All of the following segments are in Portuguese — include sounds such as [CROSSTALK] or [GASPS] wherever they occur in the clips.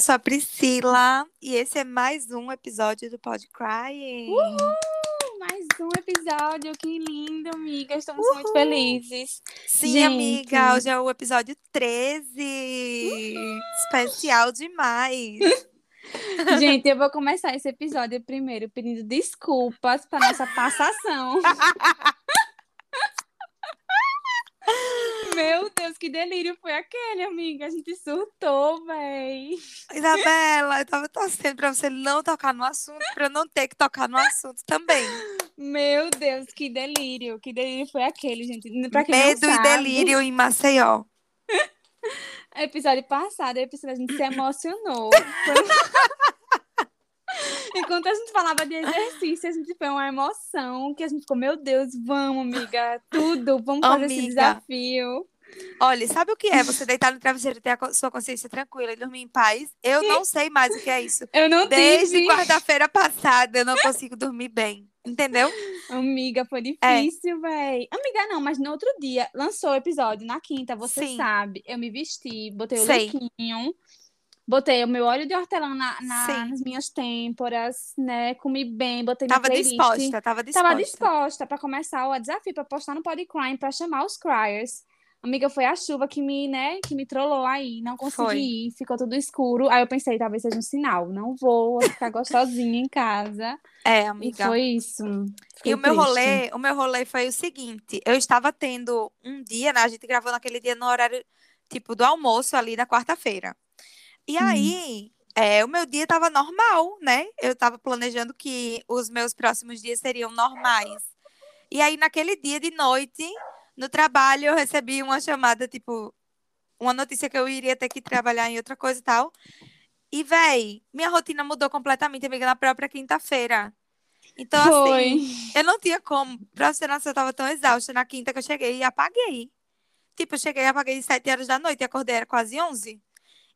Eu sou a Priscila e esse é mais um episódio do Pod Crying. Uhul! Mais um episódio, que lindo, amiga. Estamos Uhul! muito felizes. Sim, Gente. amiga, hoje é o episódio 13. Uhul! Especial demais. [LAUGHS] Gente, eu vou começar esse episódio primeiro pedindo desculpas para nossa passação. [LAUGHS] Meu Deus, que delírio foi aquele, amiga? A gente surtou, véi. Isabela, eu tava torcendo pra você não tocar no assunto, pra eu não ter que tocar no assunto também. Meu Deus, que delírio. Que delírio foi aquele, gente. Pra quem Medo não sabe, e delírio em Maceió. [LAUGHS] episódio passado, episódio, a gente se emocionou. [LAUGHS] Enquanto a gente falava de exercício, a gente foi uma emoção que a gente ficou, meu Deus, vamos, amiga, tudo, vamos fazer amiga. esse desafio. Olha, sabe o que é você deitar no travesseiro e ter a sua consciência tranquila e dormir em paz? Eu não sei mais o que é isso. [LAUGHS] Eu não Desde quarta-feira passada eu não consigo dormir bem. Entendeu? Amiga, foi difícil, é. véi. Amiga, não, mas no outro dia lançou o episódio, na quinta, você Sim. sabe. Eu me vesti, botei o Sei. lookinho, botei o meu óleo de hortelã na, na nas minhas têmporas, né? Comi bem, botei tava minha playlist. disposta, tava disposta. Tava disposta pra começar o desafio, pra postar no Podcrime, pra chamar os criers. Amiga, foi a chuva que me, né, que me trollou aí, não consegui foi. ir, ficou tudo escuro. Aí eu pensei, talvez seja um sinal, não vou, vou ficar gostosinha em casa. É, amiga. E foi isso. Fiquei e o meu triste. rolê, o meu rolê foi o seguinte, eu estava tendo um dia, né, a gente gravou naquele dia no horário tipo do almoço ali na quarta-feira. E hum. aí, é, o meu dia estava normal, né? Eu estava planejando que os meus próximos dias seriam normais. E aí, naquele dia de noite, no trabalho eu recebi uma chamada, tipo, uma notícia que eu iria ter que trabalhar em outra coisa e tal. E, véi, minha rotina mudou completamente, amiga, na própria quinta-feira. Então, Foi. assim, eu não tinha como. Pra você não, eu tava tão exausta na quinta que eu cheguei e apaguei. Tipo, eu cheguei e apaguei às 7 horas da noite e acordei, era quase 11.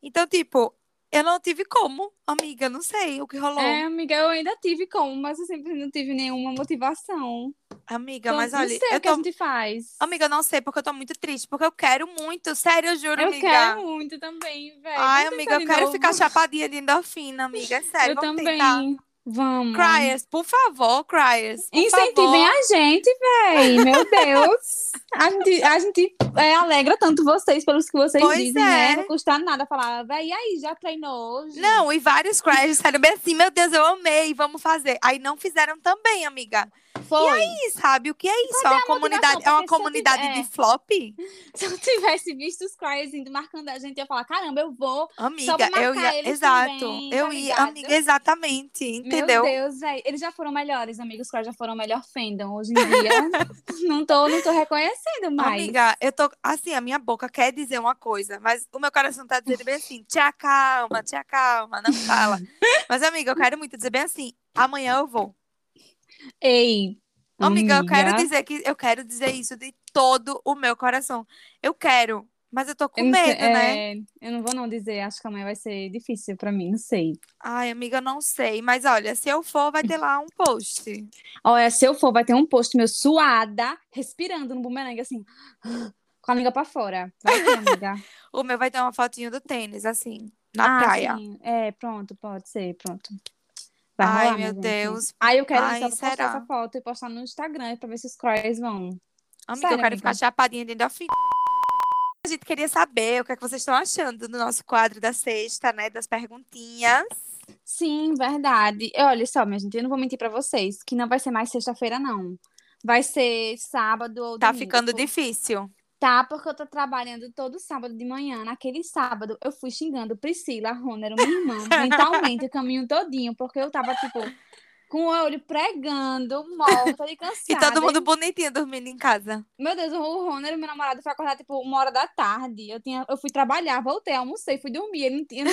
Então, tipo, eu não tive como, amiga, não sei o que rolou. É, amiga, eu ainda tive como, mas eu sempre não tive nenhuma motivação. Amiga, então, mas olha. Não sei eu o que tô... a gente faz. Amiga, eu não sei, porque eu tô muito triste, porque eu quero muito, sério, eu juro, eu amiga. Eu quero muito também, velho. Ai, amiga, eu quero novo. ficar chapadinha de endorfina, amiga, é [LAUGHS] sério. Eu vamos também. Tentar. Vamos. Criers, por favor, Criers. Por Incentivem favor. a gente, véi. Meu [LAUGHS] Deus. A gente, a gente é, alegra tanto vocês pelos que vocês pois dizem, é. né? Não custa nada falar, véi, e aí, já treinou hoje? Não, e vários Criers disseram bem assim, meu Deus, eu amei, vamos fazer. Aí não fizeram também, amiga. Foi. E aí, sabe, o que é isso? É uma comunidade, é uma comunidade tivesse, de flop? [LAUGHS] Se eu tivesse visto os Criers indo marcando a gente, ia falar, caramba, eu vou. Amiga, eu ia, exato. Também, eu tá ia, amiga, exatamente, entendeu? Meu Deus, velho. Eles já foram melhores, amigos. Os já foram melhor fandom. Hoje em dia, [LAUGHS] não, tô, não tô reconhecendo mais. Amiga, eu tô, assim, a minha boca quer dizer uma coisa, mas o meu coração tá dizendo bem assim, te acalma, te acalma, não fala. [LAUGHS] mas, amiga, eu quero muito dizer bem assim, amanhã eu vou. Ei, Amiga, eu quero dizer que eu quero dizer isso de todo o meu coração. Eu quero, mas eu tô com eu medo, sei, né? É, eu não vou não dizer, acho que amanhã vai ser difícil pra mim, não sei. Ai, amiga, eu não sei, mas olha, se eu for, vai ter lá um post. Olha, se eu for, vai ter um post meu suada, respirando no bumerangue assim, com a língua pra fora. Vai ter, amiga. [LAUGHS] o meu vai ter uma fotinho do tênis assim, na ah, praia. Sim. É, pronto, pode ser, pronto. Vai Ai, rolar, meu gente. Deus. Aí eu quero Ai, só postar essa foto e postar no Instagram pra ver se os cries vão. Amiga, Sério, eu quero amiga? ficar chapadinha dentro da fim. A gente queria saber o que é que vocês estão achando do nosso quadro da sexta, né? Das perguntinhas. Sim, verdade. Olha só, minha gente, eu não vou mentir pra vocês, Tá porque eu tô trabalhando todo sábado de manhã. Naquele sábado, eu fui xingando Priscila, Ronero, minha irmã, [LAUGHS] mentalmente, o caminho todinho, porque eu tava, tipo, com o olho pregando, morta de cansada. [LAUGHS] E todo mundo bonitinho dormindo em casa. Meu Deus, o Ronero, meu namorado, foi acordar, tipo, uma hora da tarde. Eu, tinha, eu fui trabalhar, voltei, almocei, fui dormir. Ele não, tinha,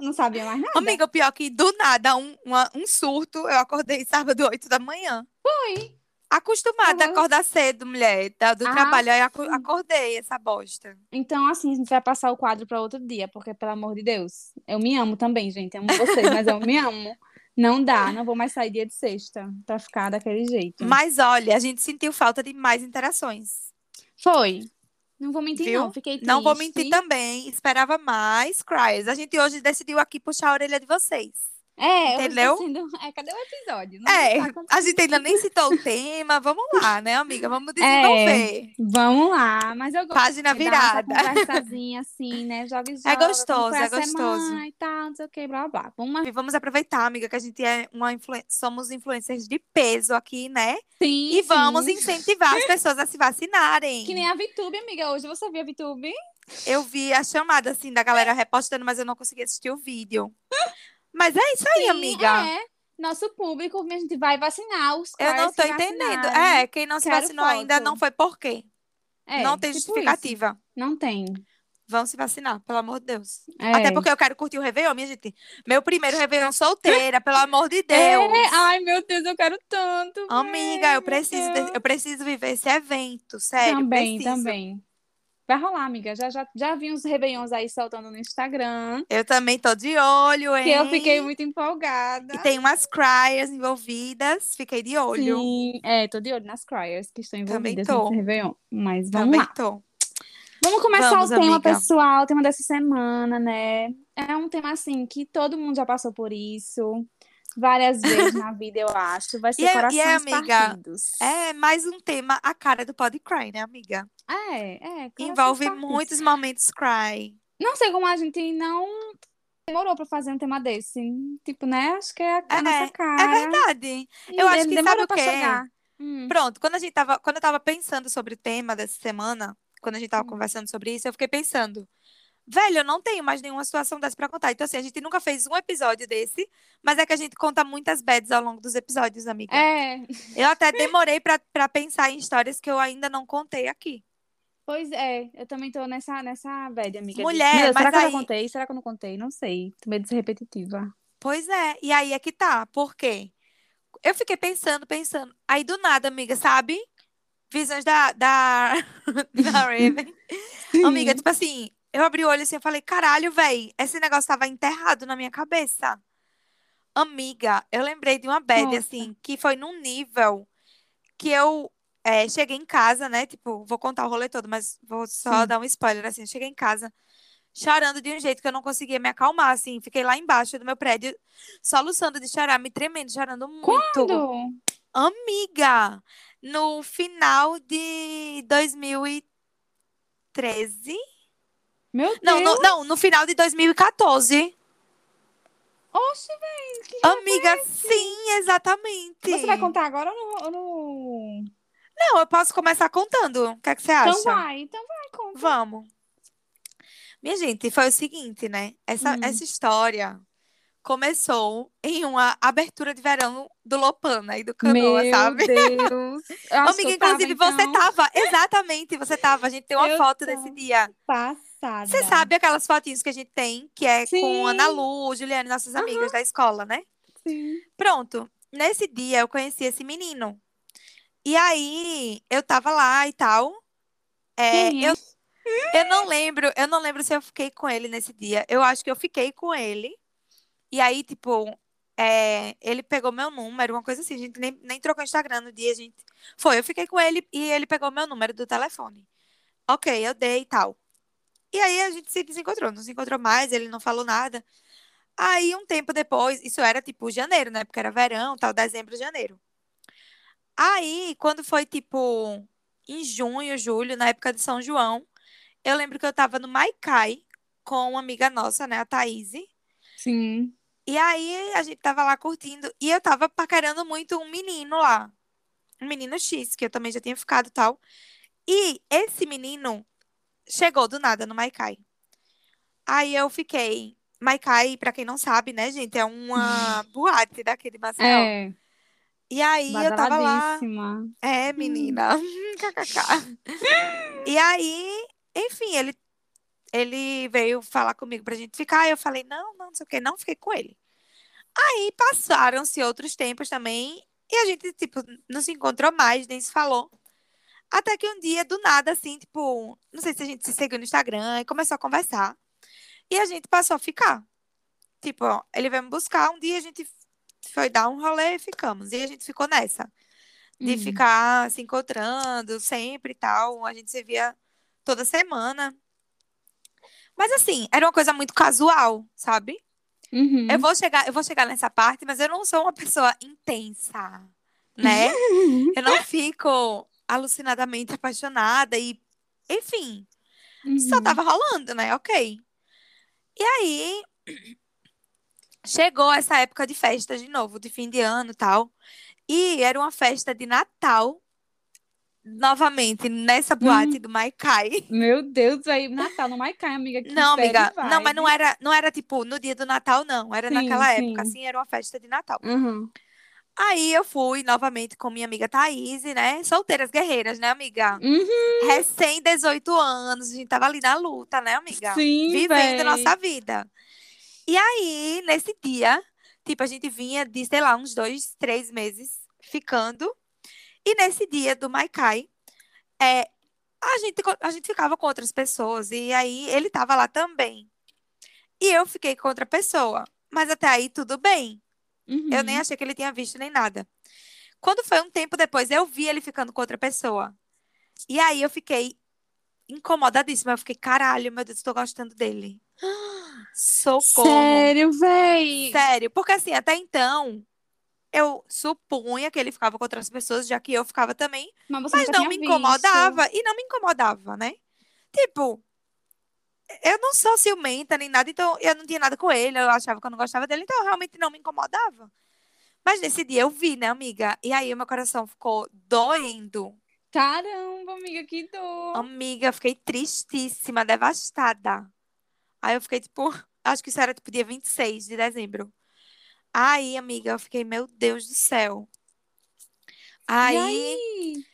não sabia mais nada. Amiga, pior é que do nada, um, uma- um surto, eu acordei sábado, 8 da manhã. Foi. Acostumada a acordar cedo, mulher. Do Ah, trabalho, aí acordei essa bosta. Então, assim, a gente vai passar o quadro para outro dia, porque, pelo amor de Deus, eu me amo também, gente. Amo vocês, mas eu me amo. Não dá, não vou mais sair dia de sexta pra ficar daquele jeito. Mas olha, a gente sentiu falta de mais interações. Foi. Não vou mentir, Viu? não. Fiquei triste. Não vou mentir também. Esperava mais Cries. A gente hoje decidiu aqui puxar a orelha de vocês. É, entendeu? Sendo... É, cadê o episódio? Não é, a gente ainda nem citou o tema. Vamos lá, né, amiga? Vamos desenvolver. É, vamos lá, mas eu gosto. Página virada. Conversazinha assim, né? [LAUGHS] Joga e joga. É gostoso, é gostoso. E tal, não sei o que, blá, blá. Vamos, vamos aproveitar, amiga, que a gente é uma influ... somos influencers de peso aqui, né? Sim. E vamos incentivar as pessoas a se vacinarem. Que nem a VTube, amiga. Hoje você viu a VTube? Eu vi a chamada, assim, da galera repostando, mas eu não consegui assistir o vídeo. [LAUGHS] Mas é isso aí, Sim, amiga. É. Nosso público, a gente vai vacinar os Eu não tô entendendo. É, quem não se Quero vacinou foto. ainda não foi por quê? É, não tem tipo justificativa. Isso. Não tem. Vão se vacinar, pelo amor de Deus. É. Até porque eu quero curtir o Réveillon, minha gente. Meu primeiro Réveillon solteira, pelo amor de é. Deus. É. Ai, meu Deus, eu quero tanto. Amiga, eu preciso, de, eu preciso viver esse evento, sério. Também, preciso. também. Vai rolar, amiga. Já, já, já vi uns Réveillons aí soltando no Instagram. Eu também tô de olho, hein? Que eu fiquei muito empolgada. E tem umas criers envolvidas. Fiquei de olho. Sim, é, tô de olho nas criers que estão envolvidas nesse Réveillon. Mas vamos também lá. tô. Vamos começar vamos, o tema, amiga. pessoal. O tema dessa semana, né? É um tema, assim, que todo mundo já passou por isso várias vezes na vida, eu acho. Vai [LAUGHS] ser e corações é, e é, amiga, partidos. É mais um tema, a cara do Pod Cry, né, amiga? É, é. Envolve partidos. muitos momentos cry. Não sei como a gente não demorou pra fazer um tema desse. Tipo, né? Acho que é a, a é, nossa cara. É verdade. Eu acho que sabe o quê? Hum. Pronto, quando a gente tava, quando eu tava pensando sobre o tema dessa semana, quando a gente tava hum. conversando sobre isso, eu fiquei pensando, Velho, eu não tenho mais nenhuma situação dessa pra contar. Então, assim, a gente nunca fez um episódio desse, mas é que a gente conta muitas bads ao longo dos episódios, amiga. É. Eu até demorei pra, pra pensar em histórias que eu ainda não contei aqui. Pois é, eu também tô nessa, nessa bad, amiga. Mulher, Deus, mas será aí... que eu contei? Será que eu não contei? Não sei. Tô meio de ser repetitiva. Pois é, e aí é que tá. Por quê? Eu fiquei pensando, pensando. Aí do nada, amiga, sabe? Visões da, da, [LAUGHS] da [LAUGHS] Raven. amiga, tipo assim, eu abri o olho assim e falei, caralho, velho, esse negócio tava enterrado na minha cabeça. Amiga, eu lembrei de uma bad, Nossa. assim, que foi num nível que eu é, cheguei em casa, né? Tipo, vou contar o rolê todo, mas vou só Sim. dar um spoiler, assim. Cheguei em casa chorando de um jeito que eu não conseguia me acalmar, assim. Fiquei lá embaixo do meu prédio, soluçando de chorar, me tremendo, chorando muito. Quando? Amiga, no final de 2013. Meu Deus. Não, no, não, no final de 2014. Oxe, velho. Amiga, sim, exatamente. Você vai contar agora ou no, Não, eu posso começar contando. O que, é que você então acha? Então vai, então vai, conta. Vamos. Minha gente, foi o seguinte, né? Essa, hum. essa história começou em uma abertura de verão do Lopana e do Canoa, Meu sabe? Deus. [LAUGHS] Amiga, inclusive, tava, você então. tava. Exatamente, você tava. A gente tem uma eu foto desse dia. Passada. Você sabe aquelas fotinhas que a gente tem, que é Sim. com Ana Lu, Juliane, nossas uhum. amigas da escola, né? Sim. Pronto. Nesse dia eu conheci esse menino. E aí eu tava lá e tal. É, é? eu, eu não lembro, eu não lembro se eu fiquei com ele nesse dia. Eu acho que eu fiquei com ele. E aí, tipo, é, ele pegou meu número, uma coisa assim. A gente nem, nem trocou Instagram no dia, a gente. Foi, eu fiquei com ele e ele pegou meu número do telefone. Ok, eu dei e tal. E aí a gente se desencontrou, não se encontrou mais, ele não falou nada. Aí, um tempo depois, isso era tipo janeiro, né? Porque era verão, tal, dezembro, janeiro. Aí, quando foi tipo em junho, julho, na época de São João, eu lembro que eu tava no Maicai com uma amiga nossa, né, a Thaís. Sim. E aí a gente tava lá curtindo e eu tava paquerando muito um menino lá. Um menino X, que eu também já tinha ficado e tal. E esse menino chegou do nada no Maikai. Aí eu fiquei. Maikai, pra quem não sabe, né, gente, é uma [LAUGHS] boate daqui de Maceió. É. E aí eu tava lá. É, menina. [LAUGHS] KKK. e aí, enfim, ele ele veio falar comigo pra gente ficar. Eu falei, não, não, não sei o que, não fiquei com ele. Aí passaram-se outros tempos também. E a gente, tipo, não se encontrou mais, nem se falou. Até que um dia, do nada, assim, tipo, não sei se a gente se seguiu no Instagram e começou a conversar. E a gente passou a ficar. Tipo, ó, ele veio me buscar. Um dia a gente foi dar um rolê e ficamos. E a gente ficou nessa. De uhum. ficar se encontrando sempre e tal. A gente se via toda semana. Mas assim, era uma coisa muito casual, sabe? Uhum. Eu vou chegar, eu vou chegar nessa parte, mas eu não sou uma pessoa intensa, né? [LAUGHS] eu não fico alucinadamente apaixonada e, enfim, uhum. só tava rolando, né? Ok. E aí chegou essa época de festa de novo, de fim de ano e tal. E era uma festa de Natal novamente nessa boate hum. do Maikai. [LAUGHS] Meu Deus, aí Natal no Maikai, amiga. Que não, amiga, não, mas não era, não era tipo no dia do Natal, não. Era sim, naquela sim. época, assim, era uma festa de Natal. Uhum. Aí eu fui novamente com minha amiga Thaís, né? Solteiras guerreiras, né, amiga? Uhum. Recém 18 anos, a gente tava ali na luta, né, amiga? Sim, Vivendo véi. nossa vida. E aí, nesse dia, tipo, a gente vinha de, sei lá, uns dois, três meses ficando. E nesse dia do Maikai, é, a, gente, a gente ficava com outras pessoas. E aí ele tava lá também. E eu fiquei com outra pessoa. Mas até aí tudo bem. Uhum. Eu nem achei que ele tinha visto nem nada. Quando foi um tempo depois, eu vi ele ficando com outra pessoa. E aí eu fiquei incomodadíssima. Eu fiquei, caralho, meu Deus, estou gostando dele. Socorro. Sério, véi? Sério. Porque assim, até então, eu supunha que ele ficava com outras pessoas, já que eu ficava também. Mas, mas não me incomodava. E não me incomodava, né? Tipo, eu não sou ciumenta nem nada, então eu não tinha nada com ele, eu achava que eu não gostava dele, então realmente não me incomodava. Mas nesse dia eu vi, né, amiga? E aí o meu coração ficou doendo. Caramba, amiga, que dor. Amiga, eu fiquei tristíssima, devastada. Aí eu fiquei, tipo, [LAUGHS] acho que isso era tipo dia 26 de dezembro. Aí, amiga, eu fiquei, meu Deus do céu. Aí, aí,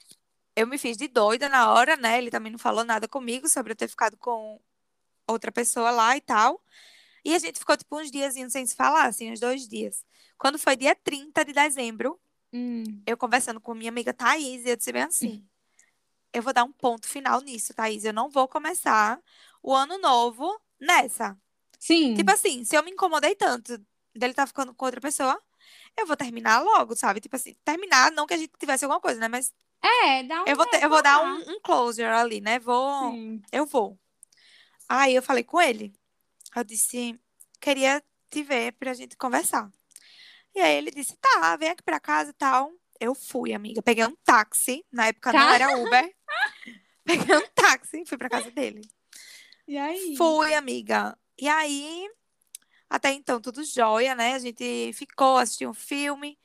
eu me fiz de doida na hora, né? Ele também não falou nada comigo sobre eu ter ficado com outra pessoa lá e tal. E a gente ficou, tipo, uns dias sem se falar, assim, uns dois dias. Quando foi dia 30 de dezembro, hum. eu conversando com minha amiga Thaís, e eu disse bem assim: eu vou dar um ponto final nisso, Thaís. Eu não vou começar o ano novo nessa. Sim. Tipo assim, se eu me incomodei tanto dele tá ficando com outra pessoa, eu vou terminar logo, sabe? Tipo assim, terminar, não que a gente tivesse alguma coisa, né? Mas. É, dá um. Eu vou, ter, eu vou dar um, um closure ali, né? Vou. Sim. Eu vou. Aí eu falei com ele. Eu disse, queria te ver pra gente conversar. E aí ele disse, tá, vem aqui pra casa e tal. Eu fui, amiga. Peguei um táxi. Na época tá. não era Uber. [LAUGHS] Peguei um táxi e fui pra casa dele. E aí? Fui, amiga. E aí até então, tudo jóia, né? A gente ficou, assistiu um filme.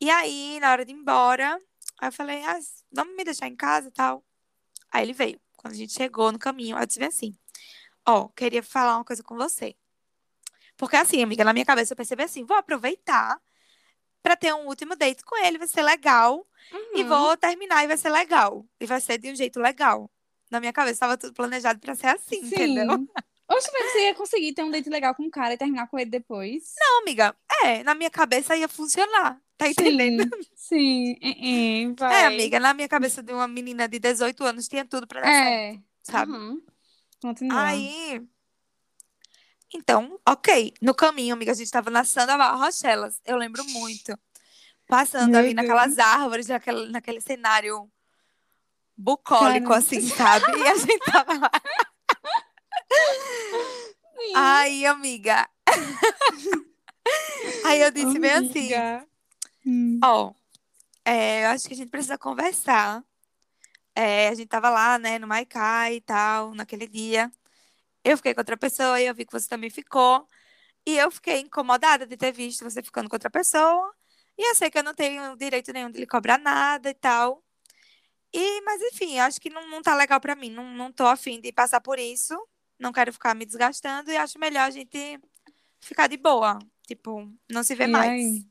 E aí, na hora de ir embora, aí eu falei, ah, vamos me deixar em casa e tal. Aí ele veio. Quando a gente chegou no caminho, eu disse assim, ó, oh, queria falar uma coisa com você. Porque assim, amiga, na minha cabeça eu percebi assim, vou aproveitar para ter um último date com ele, vai ser legal. Uhum. E vou terminar e vai ser legal. E vai ser de um jeito legal. Na minha cabeça estava tudo planejado para ser assim, Sim. entendeu? Oxe, mas você ia conseguir ter um date legal com o cara e terminar com ele depois? Não, amiga. É, na minha cabeça ia funcionar. Tá entendendo? Sim, sim. É, é, vai. é, amiga, na minha cabeça de uma menina de 18 anos tinha tudo pra dar é. certo, sabe? Uhum. Aí. Então, ok. No caminho, amiga, a gente tava na Sandoval Rochelas. Eu lembro muito. Passando Meu ali Deus. naquelas árvores, naquele, naquele cenário bucólico, Caramba. assim, sabe? E a gente tava lá. Ai, amiga. Aí eu disse bem assim: hum. Ó, é, eu acho que a gente precisa conversar. É, a gente tava lá, né, no Maikai e tal, naquele dia. Eu fiquei com outra pessoa e eu vi que você também ficou. E eu fiquei incomodada de ter visto você ficando com outra pessoa. E eu sei que eu não tenho direito nenhum de lhe cobrar nada e tal. E, mas enfim, acho que não, não tá legal para mim. Não, não tô afim de passar por isso não quero ficar me desgastando e acho melhor a gente ficar de boa. Tipo, não se vê e mais. Aí?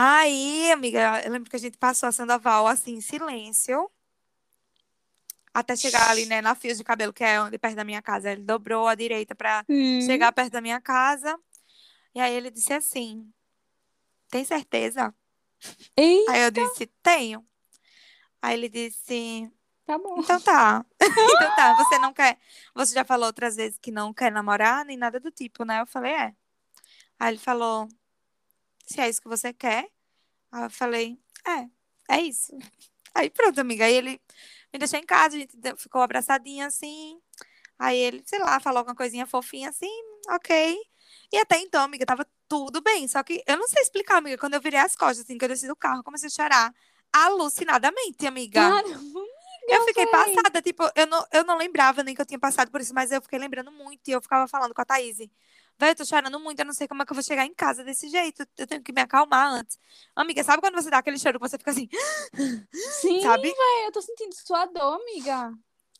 Aí, amiga, eu lembro que a gente passou a Sandoval assim, em silêncio. Até chegar ali, né, na fio de cabelo, que é onde perto da minha casa. Ele dobrou à direita para chegar perto da minha casa. E aí ele disse assim: Tem certeza? Eita. Aí eu disse: Tenho. Aí ele disse: Tá bom. Então tá. [LAUGHS] então tá. Você não quer. Você já falou outras vezes que não quer namorar, nem nada do tipo, né? Eu falei, é. Aí ele falou, se é isso que você quer. Aí eu falei, é, é isso. Aí pronto, amiga. Aí ele me deixou em casa, a gente ficou abraçadinha assim. Aí ele, sei lá, falou alguma coisinha fofinha assim, ok. E até então, amiga, tava tudo bem. Só que eu não sei explicar, amiga. Quando eu virei as costas, assim, que eu desci do carro, comecei a chorar alucinadamente, amiga. Caramba, Eu fiquei véi. passada, tipo, eu não, eu não lembrava nem que eu tinha passado por isso, mas eu fiquei lembrando muito e eu ficava falando com a Thaís. Véi, eu tô chorando muito, eu não sei como é que eu vou chegar em casa desse jeito. Eu tenho que me acalmar antes. Amiga, sabe quando você dá aquele choro que você fica assim, Sim, [GASPS] sabe? véi, eu tô sentindo sua dor, amiga.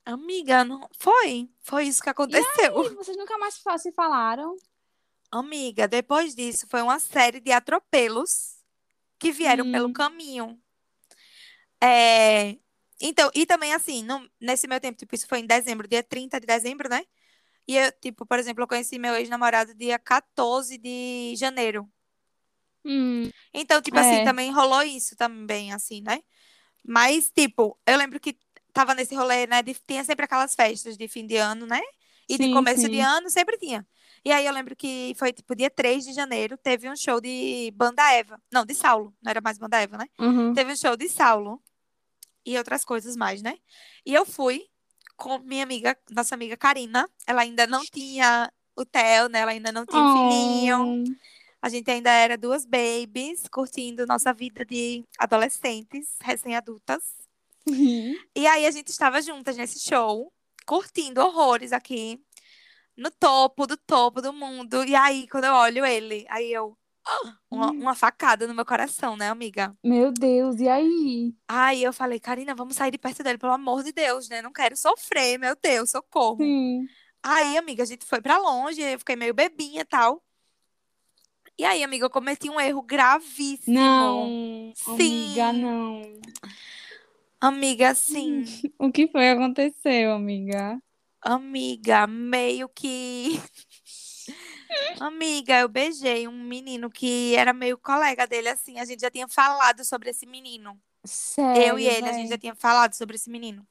Amiga, não foi? Foi isso que aconteceu. E vocês nunca mais se falaram? Amiga, depois disso foi uma série de atropelos que vieram Hum. pelo caminho. É, Então, e também assim, no- nesse meu tempo, tipo, isso foi em dezembro, dia 30 de dezembro, né? E eu, tipo, por exemplo, eu conheci meu ex-namorado dia 14 de janeiro. Hum, Então, tipo assim, É. também rolou isso também, assim, né? Mas, tipo, eu lembro que tava nesse rolê, né? de- tinha sempre aquelas festas de fim de ano, né? E de Sim, começo sim. de ano sempre tinha. E aí eu lembro que foi, tipo, dia 3 de janeiro, teve um show de Banda Eva. Não, de Saulo, não era mais Banda Eva, né? uhum. Teve um show de Saulo e outras coisas mais, né? E eu fui com minha amiga, nossa amiga Karina. Ela ainda não tinha o Theo, né? Ela ainda não tinha um filhinho. Oh. A gente ainda era duas babies, curtindo nossa vida de adolescentes, recém-adultas. Uhum. E aí a gente estava juntas nesse show, curtindo horrores aqui, no topo do topo do mundo. E aí, quando eu olho ele, aí eu. [GASPS] Uma, uma facada no meu coração, né, amiga? Meu Deus, e aí? Aí eu falei, Karina, vamos sair de perto dele, pelo amor de Deus, né? Não quero sofrer, meu Deus, socorro. Sim. Aí, amiga, a gente foi pra longe, eu fiquei meio bebinha e tal. E aí, amiga, eu cometi um erro gravíssimo. Não, Sim. amiga, não. Amiga, assim, [LAUGHS] O que foi que aconteceu, amiga? amiga, meio que. Amiga, eu beijei um menino que era meio colega dele, assim. A gente já tinha falado sobre esse menino. Sério, Eu e ele, a gente já tinha falado sobre esse menino.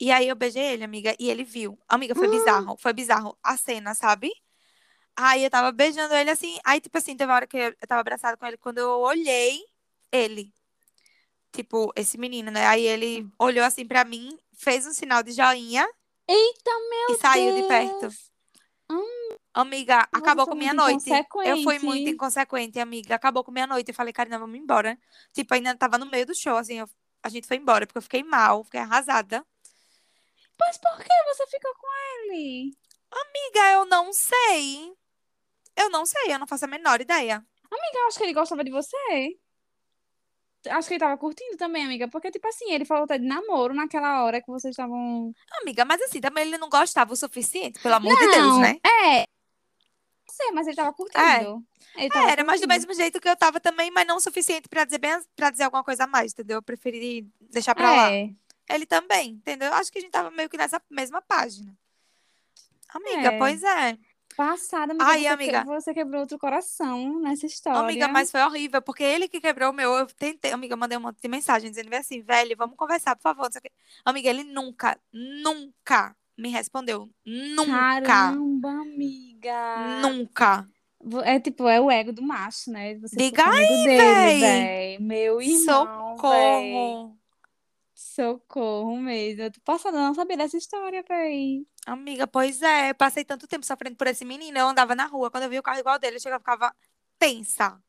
E aí eu beijei ele, amiga, e ele viu. Amiga, foi bizarro, [GASPS] foi bizarro a cena, sabe? Aí eu tava beijando ele assim, aí tipo assim, teve uma hora que eu tava abraçada com ele, quando eu olhei ele, tipo, esse menino, né? Aí ele olhou assim pra mim, fez um sinal de joinha Eita, meu e saiu de perto. Deus. Amiga, Você acabou com minha noite. Eu fui muito inconsequente. amiga. Acabou com minha noite. Eu falei, Karina, vamos embora. Tipo, ainda tava no meio do show, assim, eu- a gente foi embora, porque eu fiquei mal, fiquei arrasada. Mas por que você ficou com ele? Amiga, eu não sei. Eu não sei, eu não faço a menor ideia. Amiga, eu acho que ele gostava de você. Acho que ele tava curtindo também, amiga. Porque, tipo assim, ele falou até de namoro naquela hora que vocês estavam. Amiga, mas assim, também ele não gostava o suficiente, pelo amor de Deus, Não, né? É. Sei, mas ele tava curtindo. Ele tava Era, mas do mesmo jeito que eu tava também, mas não o suficiente pra dizer bem, para dizer alguma coisa a mais, entendeu? Eu preferi deixar pra lá. É. Ele também, entendeu? Acho que a gente tava meio que nessa mesma página. Amiga, É. pois é. Passada, amiga. Ai, você, amiga. você quebrou outro coração nessa história. Amiga, mas foi horrível, porque ele que quebrou o meu. Eu tentei, amiga, eu mandei um monte de mensagem dizendo assim, velho, vamos conversar, por favor. Amiga, ele nunca, nunca me respondeu. Nunca. Caramba, amiga. Nunca. É tipo, é o ego do macho, né? Você dele, véi. véi. Meu irmão, véi. Socorro. Socorro mesmo. Eu tô passada, não sabia dessa história, véi. Amiga, pois é, eu passei tanto tempo sofrendo por esse menino. Eu andava na rua, quando eu via o carro igual dele, eu chegava e ficava tensa.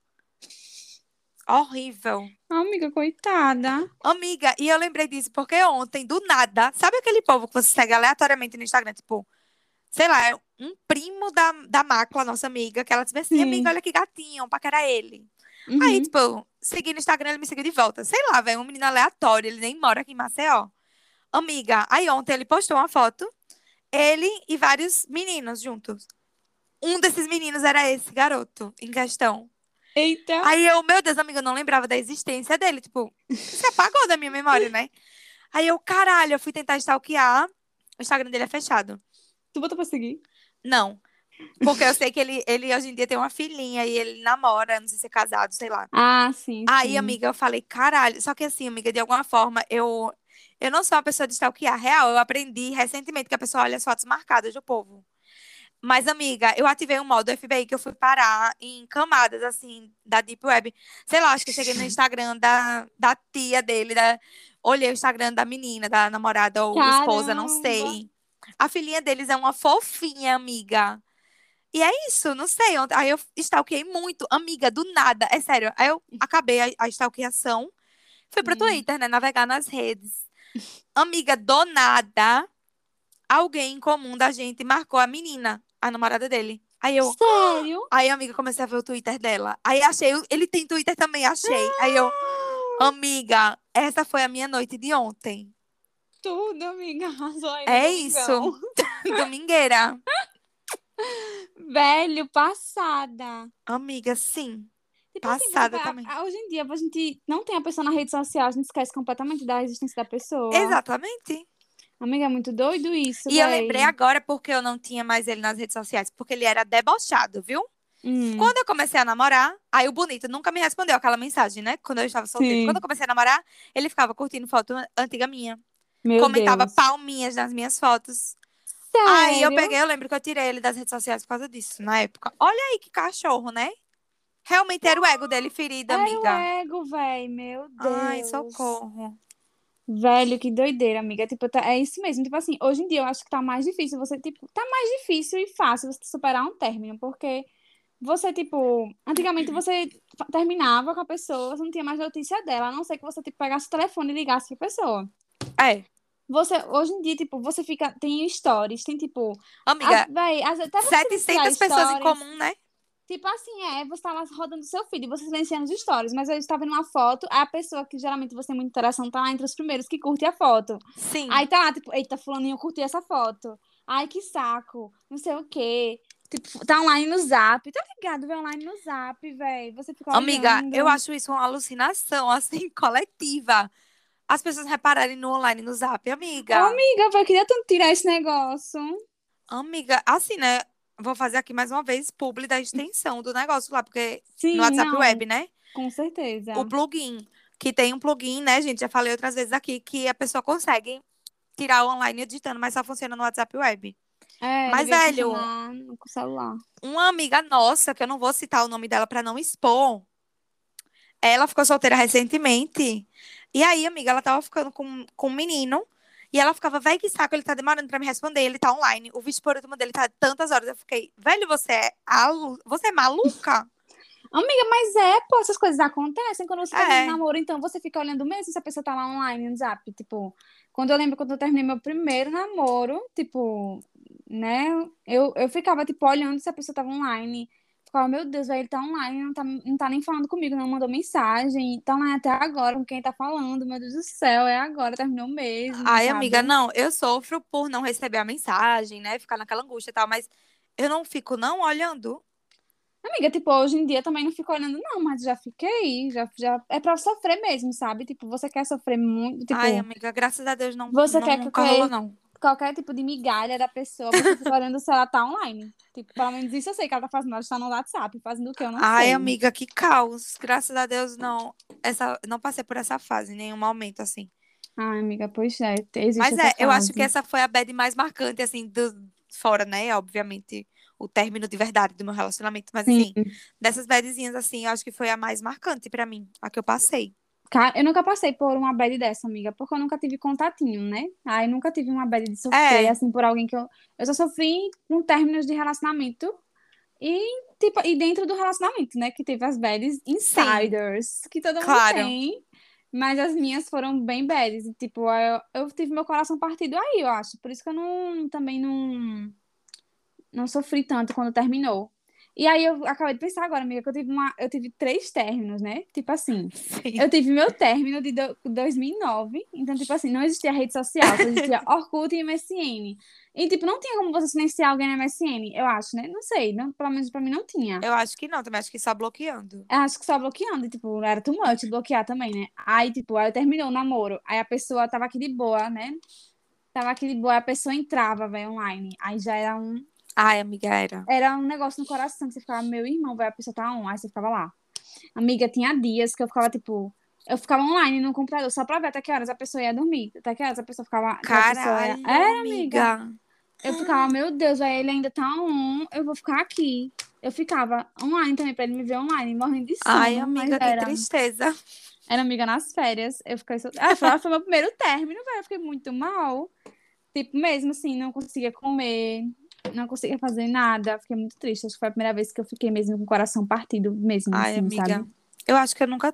Horrível. Amiga, coitada. Amiga, e eu lembrei disso porque ontem, do nada, sabe aquele povo que você segue aleatoriamente no Instagram? Tipo, sei lá, é um primo da, da Macla, nossa amiga, que ela disse assim, Sim. amiga, olha que gatinho, um paquera ele. Uhum. Aí, tipo, segui no Instagram, ele me seguiu de volta. Sei lá, velho, um menino aleatório, ele nem mora aqui em Maceió. Amiga, aí ontem ele postou uma foto, ele e vários meninos juntos. Um desses meninos era esse garoto em questão. Eita. Aí eu, meu Deus, amiga, eu não lembrava da existência dele. Tipo, se apagou da minha memória, né? Aí eu, caralho, eu fui tentar stalkear. O Instagram dele é fechado. Tu botou pra seguir? Não. Porque eu sei que ele, ele hoje em dia tem uma filhinha e ele namora, não sei se é casado, sei lá. Ah, sim, Aí, sim. amiga, eu falei, caralho. Só que assim, amiga, de alguma forma, eu, eu não sou uma pessoa de stalkear real. Eu aprendi recentemente que a pessoa olha as fotos marcadas do povo. Mas, amiga, eu ativei um modo FBI que eu fui parar em camadas, assim, da Deep Web. Sei lá, acho que cheguei no Instagram da, da tia dele, da... olhei o Instagram da menina, da namorada ou Caramba. esposa, não sei. A filhinha deles é uma fofinha, amiga. E é isso, não sei. Aí eu stalkeei muito, amiga, do nada. É sério. Aí eu acabei a, a stalkeação. Fui pro hum. Twitter, né? Navegar nas redes. Amiga, do nada, alguém em comum da gente marcou a menina, a namorada dele. Aí eu. Sério? [GASPS] Aí a amiga comecei a ver o Twitter dela. Aí achei. Ele tem Twitter também, achei. Aí eu. [GASPS] Amiga, essa foi a minha noite de ontem. Tudo, amiga. [LAUGHS] Arrasou aí é isso. [LAUGHS] Domingueira. Velho, passada. Amiga, sim. Tipo assim, passada assim, também. Hoje em dia, a gente não tem a pessoa na rede social, a gente esquece completamente da existência da pessoa. Exatamente. Amiga, é muito doido isso. E véi. eu lembrei agora porque eu não tinha mais ele nas redes sociais, porque ele era debochado, viu? Hum. Quando eu comecei a namorar, aí o bonito nunca me respondeu aquela mensagem, né? Quando eu estava solteiro. Quando eu comecei a namorar, ele ficava curtindo foto antiga minha. Meu comentava Deus. palminhas nas minhas fotos. Sério? Aí eu peguei, eu lembro que eu tirei ele das redes sociais por causa disso, na época. Olha aí que cachorro, né? Realmente era o ego dele ferido, era amiga. Era o ego, velho, meu Deus. Ai, socorro. Velho, que doideira, amiga. Tipo, tá, é isso mesmo. Tipo assim, hoje em dia eu acho que tá mais difícil você, tipo, tá mais difícil e fácil você superar um término, porque você, tipo, antigamente você terminava com a pessoa, você não tinha mais notícia dela, a não ser que você, tipo, pegasse o telefone e ligasse pra pessoa. É. Você, hoje em dia, tipo, você fica. Tem stories, tem tipo. Amiga, as, véi, as, até 700 pessoas stories, em comum, né? Tipo assim, é, você tá lá rodando seu feed e você silenciando os stories, mas eu estava vendo uma foto, a pessoa que geralmente você tem muita interação tá lá entre os primeiros que curte a foto. Sim. Aí tá lá, tipo, eita, fulaninho, eu curti essa foto. Ai, que saco, não sei o quê. Tipo, tá online no zap. Tá ligado? Vê online no zap, velho. Você fica Amiga, olhando. eu acho isso uma alucinação, assim, [LAUGHS] coletiva as pessoas repararem no online, no zap, amiga. amiga, eu queria tanto tirar esse negócio. Amiga, assim, né? Vou fazer aqui mais uma vez publi da extensão do negócio lá, porque Sim, no WhatsApp não, Web, né? Com certeza. O plugin, que tem um plugin, né, gente? Já falei outras vezes aqui, que a pessoa consegue tirar online editando, mas só funciona no WhatsApp Web. É, mas, velho, com celular. uma amiga nossa, que eu não vou citar o nome dela para não expor, ela ficou solteira recentemente. E aí, amiga, ela tava ficando com, com um menino. E ela ficava, velho, que saco, ele tá demorando pra me responder, ele tá online. O vídeo por último dele tá tantas horas. Eu fiquei, velho, você é, alu... você é maluca? [LAUGHS] Amiga, mas é, pô, essas coisas acontecem quando você tá é. namoro, então você fica olhando mesmo se a pessoa tá lá online no zap. Tipo, quando eu lembro quando eu terminei meu primeiro namoro, tipo, né, eu, eu ficava, tipo, olhando se a pessoa tava online. Ficava, meu Deus, velho, ele tá online, não tá, não tá nem falando comigo, não mandou mensagem, tá online até agora com quem tá falando, meu Deus do céu, é agora, terminou mesmo. Ai, sabe? amiga, não, eu sofro por não receber a mensagem, né? Ficar naquela angústia e tal, mas eu não fico não olhando. Amiga, tipo, hoje em dia também não fico olhando, não, mas já fiquei, já, já é pra sofrer mesmo, sabe? Tipo, você quer sofrer muito, tipo... Ai, amiga, graças a Deus não, você não, quer nunca rolou, não qualquer tipo de migalha da pessoa, você fica olhando se ela tá online. Tipo, pelo menos isso eu sei que ela tá fazendo, ela está no WhatsApp, fazendo o que eu não Ai, sei. Ai, amiga, que caos. Graças a Deus, não. Essa, não passei por essa fase em nenhum momento, assim. Ai, amiga, pois é, existe Mas é, eu acho que essa foi a bad mais marcante, assim, do, fora, né? Obviamente, o término de verdade do meu relacionamento. Mas, Sim. assim, dessas badzinhas, assim, eu acho que foi a mais marcante para mim, a que eu passei. Eu nunca passei por uma bad dessa, amiga, porque eu nunca tive contatinho, né? Aí nunca tive uma bad de sofrer, é. assim, por alguém que eu. Eu só sofri com términos de relacionamento e, tipo, e dentro do relacionamento, né? Que teve as bads insiders, Sim. que todo claro. mundo tem. Mas as minhas foram bem bads. E, tipo, eu, eu tive meu coração partido aí, eu acho. Por isso que eu não também não, não sofri tanto quando terminou. E aí eu acabei de pensar agora, amiga, que eu tive, uma, eu tive três términos, né? Tipo assim, Sim. eu tive meu término de do, 2009, então, tipo assim, não existia rede social, só existia [LAUGHS] Orkut e MSN. E, tipo, não tinha como você silenciar alguém na MSN, eu acho, né? Não sei, não, pelo menos pra mim não tinha. Eu acho que não, também acho que só bloqueando. Eu acho que só bloqueando, e, tipo, era too much bloquear também, né? Aí, tipo, aí terminou o namoro, aí a pessoa tava aqui de boa, né? Tava aqui de boa, a pessoa entrava, velho, online. Aí já era um Ai, amiga, era. Era um negócio no coração que você ficava, meu irmão, vai, a pessoa tá on, aí você ficava lá. Amiga, tinha dias que eu ficava, tipo, eu ficava online no computador só pra ver até que horas a pessoa ia dormir. Até que horas a pessoa ficava. Caralho, pessoa ia... Era, amiga. amiga. Eu ficava, meu Deus, aí ele ainda tá on, eu vou ficar aqui. Eu ficava online também, pra ele me ver online, morrendo de sono. Ai, amiga, que era... tristeza. Era amiga nas férias. Eu fiquei. Ah, foi, foi meu primeiro término, velho. Eu fiquei muito mal. Tipo, mesmo assim, não conseguia comer, não conseguia fazer nada. Fiquei muito triste. Acho que foi a primeira vez que eu fiquei mesmo com o coração partido, mesmo. Ai, assim, amiga. Sabe? Eu acho que eu nunca,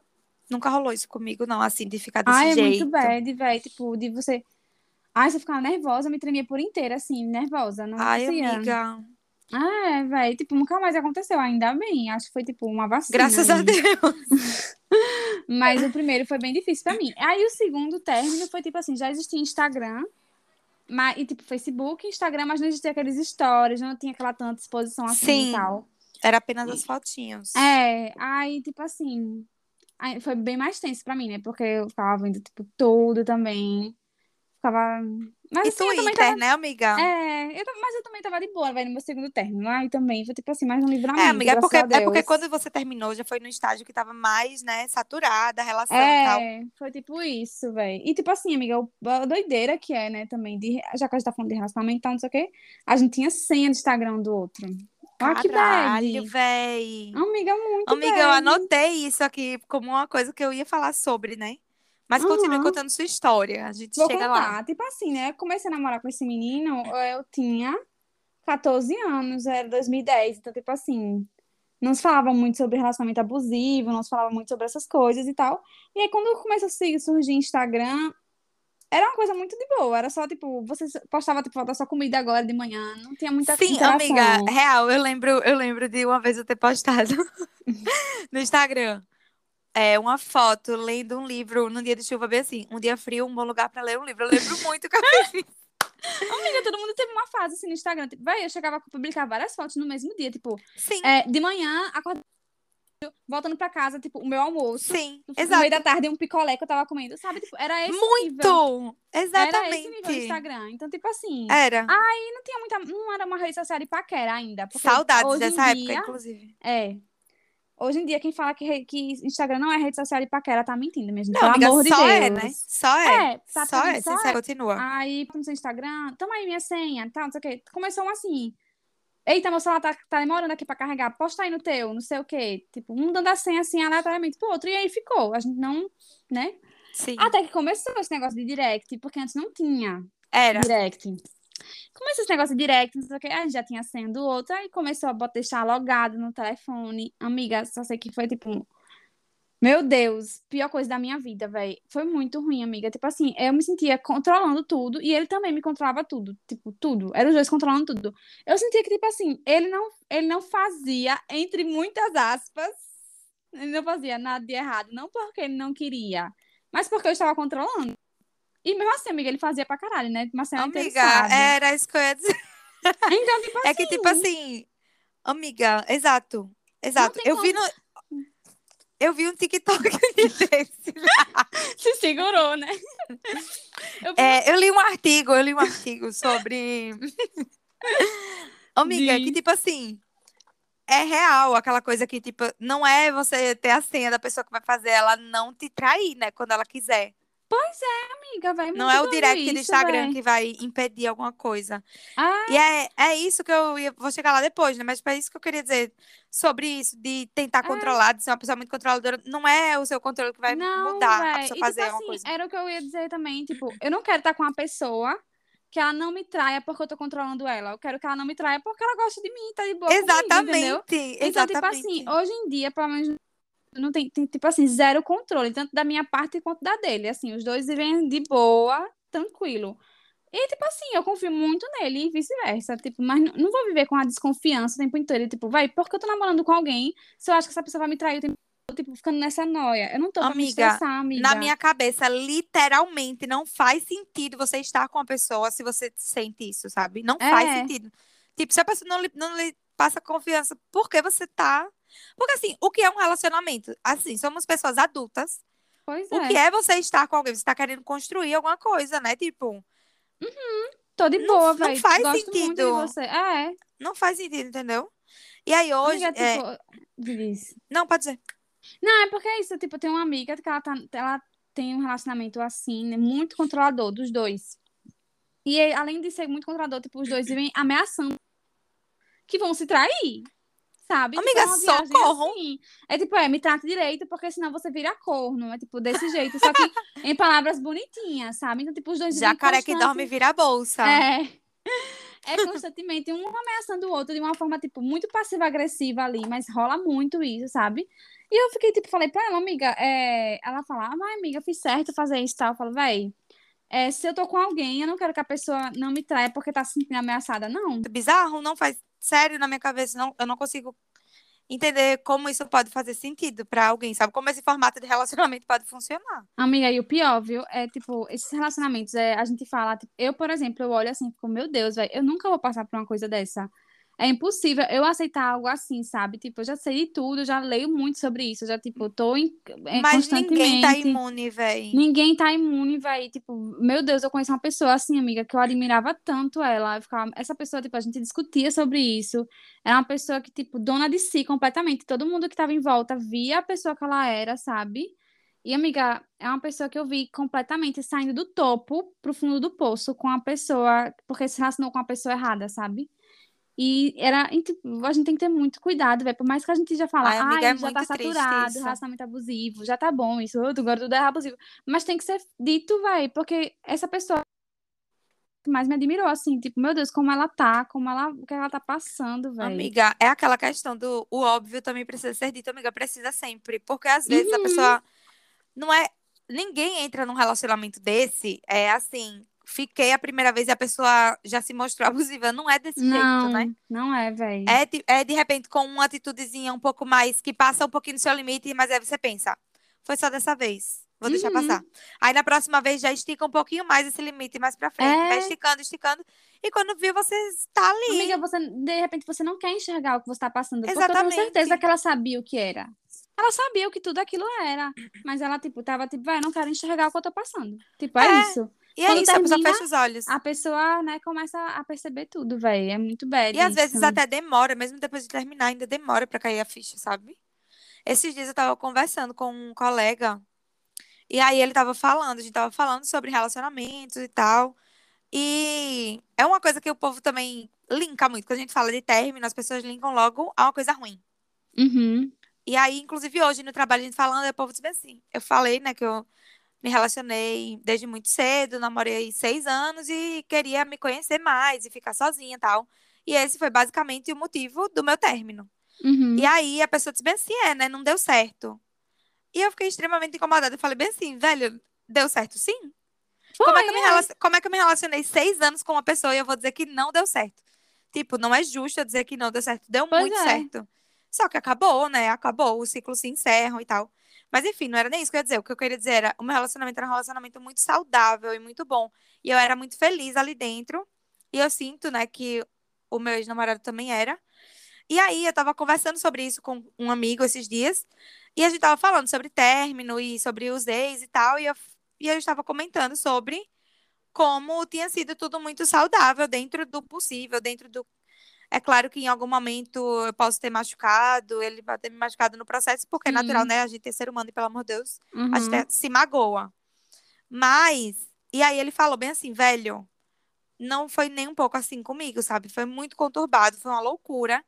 nunca rolou isso comigo, não, assim, de ficar desse Ai, jeito. é muito bad, velho. Tipo, de você. Ai, você ficava nervosa, me tremia por inteira, assim, nervosa. Não Ai, conseguia. amiga. Ah, é, velho. Tipo, nunca mais aconteceu, ainda bem. Acho que foi, tipo, uma vacina. Graças a. Deus. [LAUGHS] Mas o primeiro foi bem difícil pra mim. Aí o segundo término foi, tipo assim, já existia Instagram. Mas, e tipo, Facebook, Instagram, mas não existia aqueles stories, não tinha aquela tanta exposição assim Sim. e tal. Era apenas as fotinhos. É, aí, tipo assim, aí foi bem mais tenso pra mim, né? Porque eu ficava vendo, tipo, tudo também. Ficava. Mas E assim, eu também Twitter, tava. né, amiga? É, eu, mas eu também tava de boa, velho, no meu segundo término. Aí também foi, tipo assim, mais um livramento. É, amiga, é porque, é porque quando você terminou, já foi no estágio que tava mais, né, saturada a relação e tal. É, foi tipo isso, velho. E tipo assim, amiga, o- a doideira que é, né, também, de, já que a gente tá falando de relacionamento e tal, não sei o quê, a gente tinha senha do Instagram do outro. Olha que Caralho, bad. véi. Amiga, muito Amiga, eu bad. anotei isso aqui como uma coisa que eu ia falar sobre, né? Mas continue Aham. contando sua história. A gente Vou chega lá. contar. Tipo assim, né, eu comecei a namorar com esse menino, eu tinha 14 anos, era 2010, então tipo assim, não se falava muito sobre relacionamento abusivo, não se falava muito sobre essas coisas e tal. E aí quando começou a surgir Instagram, era uma coisa muito de boa, era só tipo, você postava tipo da sua comida agora de manhã, não tinha muita Sim, interação. amiga, real, eu lembro, eu lembro de uma vez eu ter postado [LAUGHS] no Instagram é, uma foto lendo um livro num dia de chuva, bem assim, um dia frio, um bom lugar pra ler um livro. Eu lembro [LAUGHS] muito que eu fiz isso. Amiga, todo mundo teve uma fase assim no Instagram, tipo, vai, eu chegava a publicar várias fotos no mesmo dia, tipo, Sim, é, de manhã, acordando, voltando pra casa, tipo, o meu almoço. sim, No exato. meio da tarde, um picolé que eu tava comendo, sabe? Tipo, era esse nível. Muito! Era esse nível do Exatamente. Instagram. Então, tipo assim, Era. e não tinha muita. Não era uma rede social de paquera ainda. Saudades dessa época, inclusive. É. Hoje em dia, quem fala que, que Instagram não é rede social de paquera tá mentindo mesmo. Não, pelo amiga, amor de só Deus. é, né? Só é. É, tá, só tá, é, só é. continua. Aí, no seu Instagram, toma aí minha senha, tal, não sei o quê. Começou um assim. Eita, meu celular tá, tá demorando aqui pra carregar. Posta aí no teu, não sei o quê. Tipo, um dando a senha assim aleatoriamente pro outro. E aí ficou. A gente não, né? Sim. Até que começou esse negócio de direct, porque antes não tinha Era. direct. Começou esse negócio de direct, não sei o que, a gente já tinha a senha do outro, aí começou a botar, deixar logado no telefone. Amiga, só sei que foi tipo. Meu Deus, pior coisa da minha vida, velho. Foi muito ruim, amiga. Tipo assim, eu me sentia controlando tudo e ele também me controlava tudo. Tipo, tudo. Eram os dois controlando tudo. Eu sentia que, tipo assim, ele não, ele não fazia, entre muitas aspas, ele não fazia nada de errado. Não porque ele não queria, mas porque eu estava controlando. E mesmo assim, amiga, ele fazia pra caralho, né? Mas ele Amiga, sabe. era isso que eu ia dizer. Então, tipo assim. É que, tipo assim, amiga, exato. Exato. Eu vi no. Eu vi um TikTok [LAUGHS] desse. se segurou, né? Eu É, eu li um artigo, eu li um artigo sobre. [LAUGHS] Amiga, que Diz. tipo assim. É real aquela coisa que, tipo, não é você ter a senha da pessoa que vai fazer ela não te trair, né? Quando ela quiser. Amiga, velho. Não é o direct do Instagram que vai impedir alguma coisa. Ah, E é, é isso que eu ia, vou chegar lá depois, né? Mas é isso que eu queria dizer sobre isso, de tentar É. controlar, de ser uma pessoa muito controladora. Não é o seu controle que vai não, mudar a véi. pessoa E, fazer tipo uma assim, coisa. era o que eu ia dizer também. Tipo, eu não quero estar com uma pessoa que ela não me traia porque eu tô controlando ela. Eu quero que ela não me traia porque ela gosta de mim, tá de boa comigo, entendeu? Exatamente, Então, tipo exatamente. assim, hoje em dia, pelo menos, não tem, tem, tipo assim, zero controle, tanto da minha parte quanto da dele. Assim, os dois vivem de boa, tranquilo. E, tipo assim, eu confio muito nele e vice-versa. Tipo, mas não vou viver com a desconfiança o tempo inteiro. Tipo, vai, porque eu tô namorando com alguém, se eu acho que essa pessoa vai me trair o tempo tipo, ficando nessa noia. Eu não tô Amiga, amiga. Na minha cabeça, literalmente, não faz sentido você estar com uma pessoa se você sente isso, sabe? Não faz É. sentido. Tipo, se a pessoa não lhe, não lhe passa confiança, por que você tá. Porque, assim, o que é um relacionamento? Assim, somos pessoas adultas. Pois O é. que é você estar com alguém? Você tá querendo construir alguma coisa, né? Tipo, Tô de Não- boa, não velho. faz Gosto sentido. você. É. não faz sentido, entendeu? E aí hoje. Amiga, é, tipo. Não, pode dizer. Não, é porque é isso, tipo, tem uma amiga que ela, tá, ela tem um relacionamento assim, né, muito controlador dos dois. E além de ser muito controlador, tipo, os dois [CLEARS THROAT] vivem ameaçando que vão se trair. Sabe? Amiga, tipo, é socorro. Assim. É tipo, é, me trata direito, porque senão você vira corno. É tipo, desse jeito. Só que em palavras bonitinhas, sabe? Então, tipo, os dois Jacaré que dorme vira bolsa. É. É constantemente um ameaçando o outro de uma forma, tipo, muito passiva-agressiva ali, mas rola muito isso, sabe? E eu fiquei, tipo, falei pra ela, amiga, é... ela fala, ah, amiga, fiz certo fazer isso e tal. Eu falo, véi, é, se eu tô com alguém, eu não quero que a pessoa não me traia porque tá se sentindo ameaçada, não. Bizarro, não faz sério na minha cabeça, não, eu não consigo entender como isso pode fazer sentido para alguém, sabe? Como esse formato de relacionamento pode funcionar. Amiga, e o pior, viu? É tipo, esses relacionamentos, é, a gente fala, tipo, eu, por exemplo, eu olho assim, fico, meu Deus, velho, eu nunca vou passar por uma coisa dessa. É impossível eu aceitar algo assim, sabe? Tipo, eu já sei de tudo, já leio muito sobre isso, já, tipo, tô em, é, Mas ninguém tá imune, véi. Ninguém tá imune, véi. Tipo, meu Deus, eu conheço uma pessoa assim, amiga, que eu admirava tanto ela. Ficava... Essa pessoa, tipo, a gente discutia sobre isso. Era uma pessoa que, tipo, dona de si completamente. Todo mundo que tava em volta via a pessoa que ela era, sabe? E, amiga, é uma pessoa que eu vi completamente saindo do topo pro fundo do poço com a pessoa, porque se relacionou com a pessoa errada, sabe? E era, a gente tem que ter muito cuidado, velho. Por mais que a gente já fale, ah, é já tá saturado, relacionamento abusivo, já tá bom isso, agora tudo é abusivo. Mas tem que ser dito, velho, porque essa pessoa que mais me admirou, assim, tipo, meu Deus, como ela tá, como ela, o que ela tá passando, velho. Amiga, é aquela questão do o óbvio também precisa ser dito, amiga, precisa sempre. Porque às vezes uhum. a pessoa não é. Ninguém entra num relacionamento desse, é assim, fiquei a primeira vez e a pessoa já se mostrou [LAUGHS] abusiva. Não é desse não, jeito, né? Não é, velho. É, de, é de repente com uma atitudezinha um pouco mais que passa um pouquinho do seu limite, mas aí você pensa, foi só dessa vez. Vou deixar uhum. passar. Aí na próxima vez já estica um pouquinho mais esse limite mais pra frente. É... Vai esticando, esticando. E quando viu, você está ali. Amiga, você, de repente você não quer enxergar o que você está passando. Exatamente. Porque eu tenho certeza que ela sabia o que era. Ela sabia o que tudo aquilo era. Mas ela, tipo, tava tipo, vai, não quero enxergar o que eu tô passando. Tipo, é, é isso. E é isso, termina, a pessoa fecha os olhos. A pessoa, né, começa a perceber tudo, velho. É muito bad. E às vezes até demora, mesmo depois de terminar, ainda demora pra cair a ficha, sabe? Esses dias eu tava conversando com um colega, e aí ele tava falando, a gente tava falando sobre relacionamentos e tal. E é uma coisa que o povo também linka muito. Quando a gente fala de término, as pessoas linkam logo a uma coisa ruim. Uhum. E aí, inclusive, hoje no trabalho, a gente falando, o povo diz assim: eu falei, né, que eu me relacionei desde muito cedo, namorei seis anos e queria me conhecer mais e ficar sozinha e tal. E esse foi basicamente o motivo do meu término. Uhum. E aí a pessoa disse bem assim, é, né? Não deu certo. E eu fiquei extremamente incomodada. Eu falei bem assim, velho, deu certo sim? Foi, como, é que eu me relacion... como é que eu me relacionei seis anos com uma pessoa e eu vou dizer que não deu certo? Tipo, não é justo eu dizer que não deu certo. Deu pois muito é. certo. Só que acabou, né? Acabou, os ciclos se encerram e tal. Mas enfim, não era nem isso que eu ia dizer. O que eu queria dizer era: o meu relacionamento era um relacionamento muito saudável e muito bom. E eu era muito feliz ali dentro. E eu sinto, né, que o meu ex-namorado também era. E aí eu tava conversando sobre isso com um amigo esses dias. E a gente tava falando sobre término e sobre os ex e tal. E eu, e eu estava comentando sobre como tinha sido tudo muito saudável dentro do possível, dentro do é claro que em algum momento eu posso ter machucado, ele vai ter me machucado no processo, porque é natural, né? A gente é ser humano e, pelo amor de Deus, uhum. a gente é, se magoa. Mas, e aí ele falou bem assim, velho, não foi nem um pouco assim comigo, sabe? Foi muito conturbado, foi uma loucura.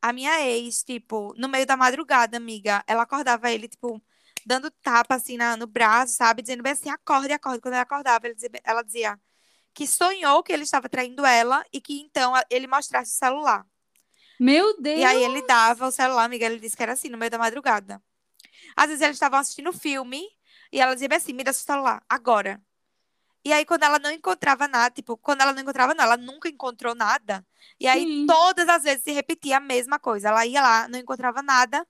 A minha ex, tipo, no meio da madrugada, amiga, ela acordava ele, tipo, dando tapa assim na, no braço, sabe? Dizendo bem assim, acorde, acorde. Quando ela acordava, dizia, ela dizia que sonhou que ele estava traindo ela e que então ele mostrasse o celular. Meu Deus! E aí ele dava o celular, amiga, ele disse que era assim, no meio da madrugada. Às vezes eles estavam assistindo filme e ela dizia assim, me dá seu celular, agora. E aí, quando ela não encontrava nada, tipo, quando ela não encontrava nada, ela nunca encontrou nada. E aí, Sim. todas as vezes se repetia a mesma coisa. Ela ia lá, não encontrava nada,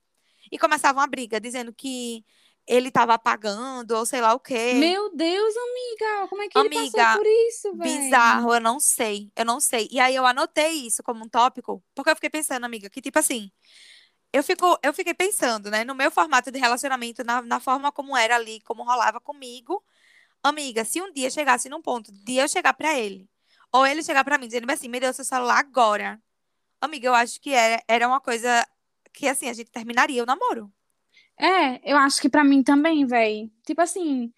e começava uma briga, dizendo que ele tava apagando, ou sei lá o quê. Meu Deus, amiga, como é que amiga, ele passou por isso, velho? Bizarro, eu não sei, eu não sei. E aí eu anotei isso como um tópico, porque eu fiquei pensando, amiga, que tipo assim, eu, fico, eu fiquei pensando, né, no meu formato de relacionamento, na, na forma como era ali, como rolava comigo. Amiga, se um dia chegasse num ponto de eu chegar para ele, ou ele chegar para mim dizendo assim, me deu seu celular agora. Amiga, eu acho que era, era uma coisa que, assim, a gente terminaria o namoro. É, eu acho que para mim também, velho. Tipo assim,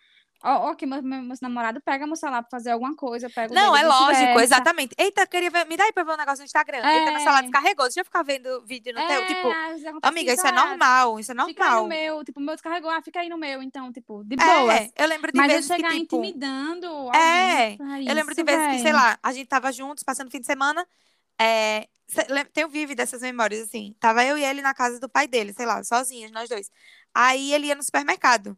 Ó, ok, meu, meu, meu namorado pega meu celular pra fazer alguma coisa, pega Não, é lógico, exatamente. Eita, queria ver, me dá aí pra ver um negócio no Instagram. É. Eita, meu celular descarregou, deixa eu ficar vendo vídeo no é, teu, tipo... Amiga, isso é normal, isso é normal. Fica aí no meu, tipo, o meu descarregou, ah, fica aí no meu, então, tipo, de boa. É, eu lembro de Mas vezes eu chegar que, tipo... intimidando É, isso, eu lembro de vezes que, sei lá, a gente tava juntos, passando fim de semana, é... Tenho vive dessas memórias, assim. Tava eu e ele na casa do pai dele, sei lá, sozinhos, nós dois. Aí ele ia no supermercado.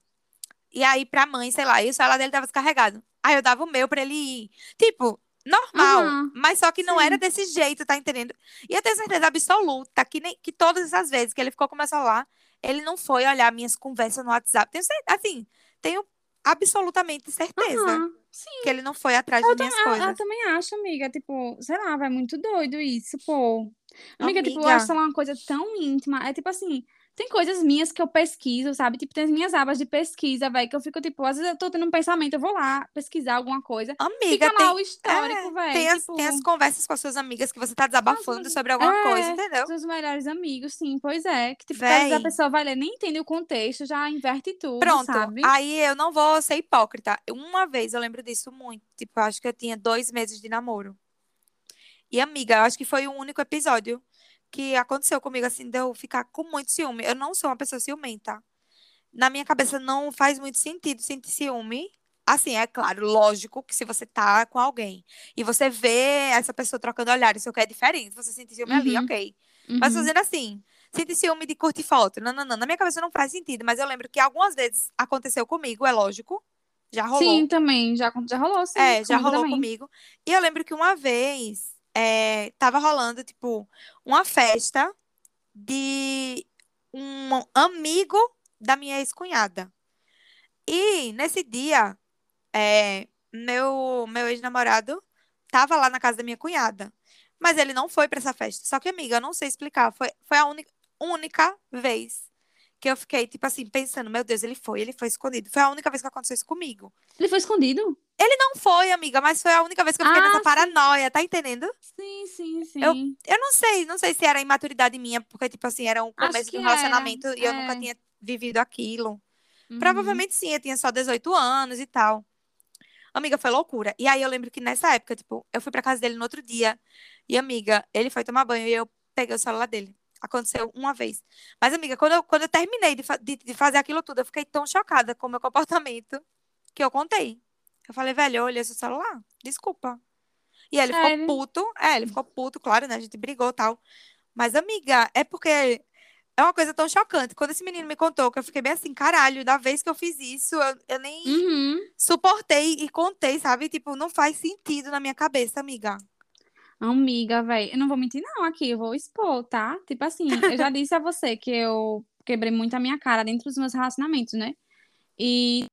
E aí, pra mãe, sei lá, e o celular dele tava descarregado. Aí eu dava o meu pra ele ir. Tipo, normal. Uhum. Mas só que não Sim. era desse jeito, tá entendendo? E eu tenho certeza absoluta que, nem, que todas essas vezes que ele ficou com o meu celular, ele não foi olhar minhas conversas no WhatsApp. Tenho certeza, assim, tenho absolutamente certeza. Uhum. Que ele não foi atrás eu de minhas coisas. Eu, eu, também acho, amiga. Tipo, sei lá, vai muito doido isso, pô. Amiga, amiga. tipo, eu acho uma coisa tão íntima. É tipo assim, tem coisas minhas que eu pesquiso, sabe? Tipo, tem as minhas abas de pesquisa, velho, que eu fico, tipo, às vezes eu tô tendo um pensamento, eu vou lá pesquisar alguma coisa. Amiga, Fica tem, lá o histórico, é, velho. Tem, tipo... tem, as conversas com as suas amigas que você tá desabafando Nossa, sobre alguma é, coisa, entendeu? Os melhores amigos, sim, pois é. Que, tipo, às vezes a pessoa vai ler, nem entende o contexto, já inverte tudo, Pronto, sabe? aí eu não vou ser hipócrita. Uma vez eu lembro disso muito. Tipo, acho que eu tinha dois meses de namoro. E, amiga, eu acho que foi o único episódio que aconteceu comigo, assim, de eu ficar com muito ciúme. Eu não sou uma pessoa ciumenta. Na minha cabeça não faz muito sentido sentir ciúme. Assim, é claro, lógico que se você tá com alguém e você vê essa pessoa trocando olhares, isso que é diferente. Você sente ciúme uhum. ali, ok. Uhum. Mas fazendo assim, sente ciúme de curtir foto. Não, não, não. Na minha cabeça não faz sentido, mas eu lembro que algumas vezes aconteceu comigo, é lógico. Já rolou. Sim, também. Já, já rolou, sim. É, já rolou também. comigo. E eu lembro que uma vez é, tava rolando, tipo, uma festa de um amigo da minha ex-cunhada. E nesse dia, é, meu, meu ex-namorado tava lá na casa da minha cunhada. Mas ele não foi para essa festa. Só que, amiga, eu não sei explicar. Foi, foi a única, única vez que eu fiquei, tipo assim, pensando, meu Deus, ele foi, ele foi escondido. Foi a única vez que aconteceu isso comigo. Ele foi escondido? Ele não foi, amiga, mas foi a única vez que eu fiquei ah, nessa paranoia, tá entendendo? Sim, sim, sim. Eu, eu não sei, não sei se era imaturidade minha, porque, tipo assim, era um começo de um relacionamento é, e eu é. nunca tinha vivido aquilo. Uhum. Provavelmente sim, eu tinha só 18 anos e tal. Amiga, foi loucura. E aí eu lembro que nessa época, tipo, eu fui pra casa dele no outro dia. E, amiga, ele foi tomar banho e eu peguei o celular dele. Aconteceu uma vez. Mas, amiga, quando eu, quando eu terminei de, de, de fazer aquilo tudo, eu fiquei tão chocada com o meu comportamento que eu contei. Eu falei, velho, eu olhei seu celular, desculpa. E ele ficou puto. É, ele ficou puto, claro, né? A gente brigou e tal. Mas, amiga, é porque é uma coisa tão chocante. Quando esse menino me contou, que eu fiquei bem assim, caralho, da vez que eu fiz isso, eu, eu nem uhum. suportei e contei, sabe? Tipo, não faz sentido na minha cabeça, amiga. Amiga, velho, eu não vou mentir, não, aqui, eu vou expor, tá? Tipo assim, eu já [LAUGHS] disse a você que eu quebrei muito a minha cara dentro dos meus relacionamentos, né? E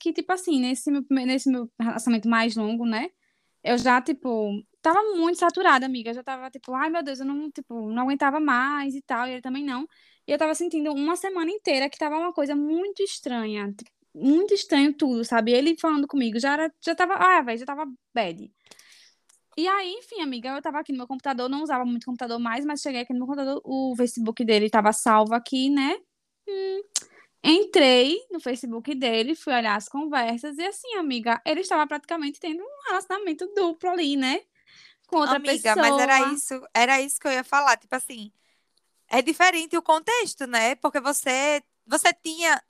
que, tipo assim, nesse meu, nesse meu relacionamento mais longo, né? Eu já, tipo, tava muito saturada, amiga. Eu já tava, tipo, ai meu Deus, eu não, tipo, não aguentava mais e tal, e ele também não. E eu tava sentindo uma semana inteira que tava uma coisa muito estranha. Tipo, muito estranho tudo, sabe? Ele falando comigo já era, já tava, ah, velho, já tava bad. E aí, enfim, amiga, eu tava aqui no meu computador, não usava muito computador mais, mas cheguei aqui no meu computador, o Facebook dele tava salvo aqui, né? Hum. Entrei no Facebook dele, fui olhar as conversas, e assim, amiga, ele estava praticamente tendo um relacionamento duplo ali, né? Com outra amiga, pessoa. mas era isso, era isso que eu ia falar, tipo assim, é diferente o contexto, né? Porque você, você tinha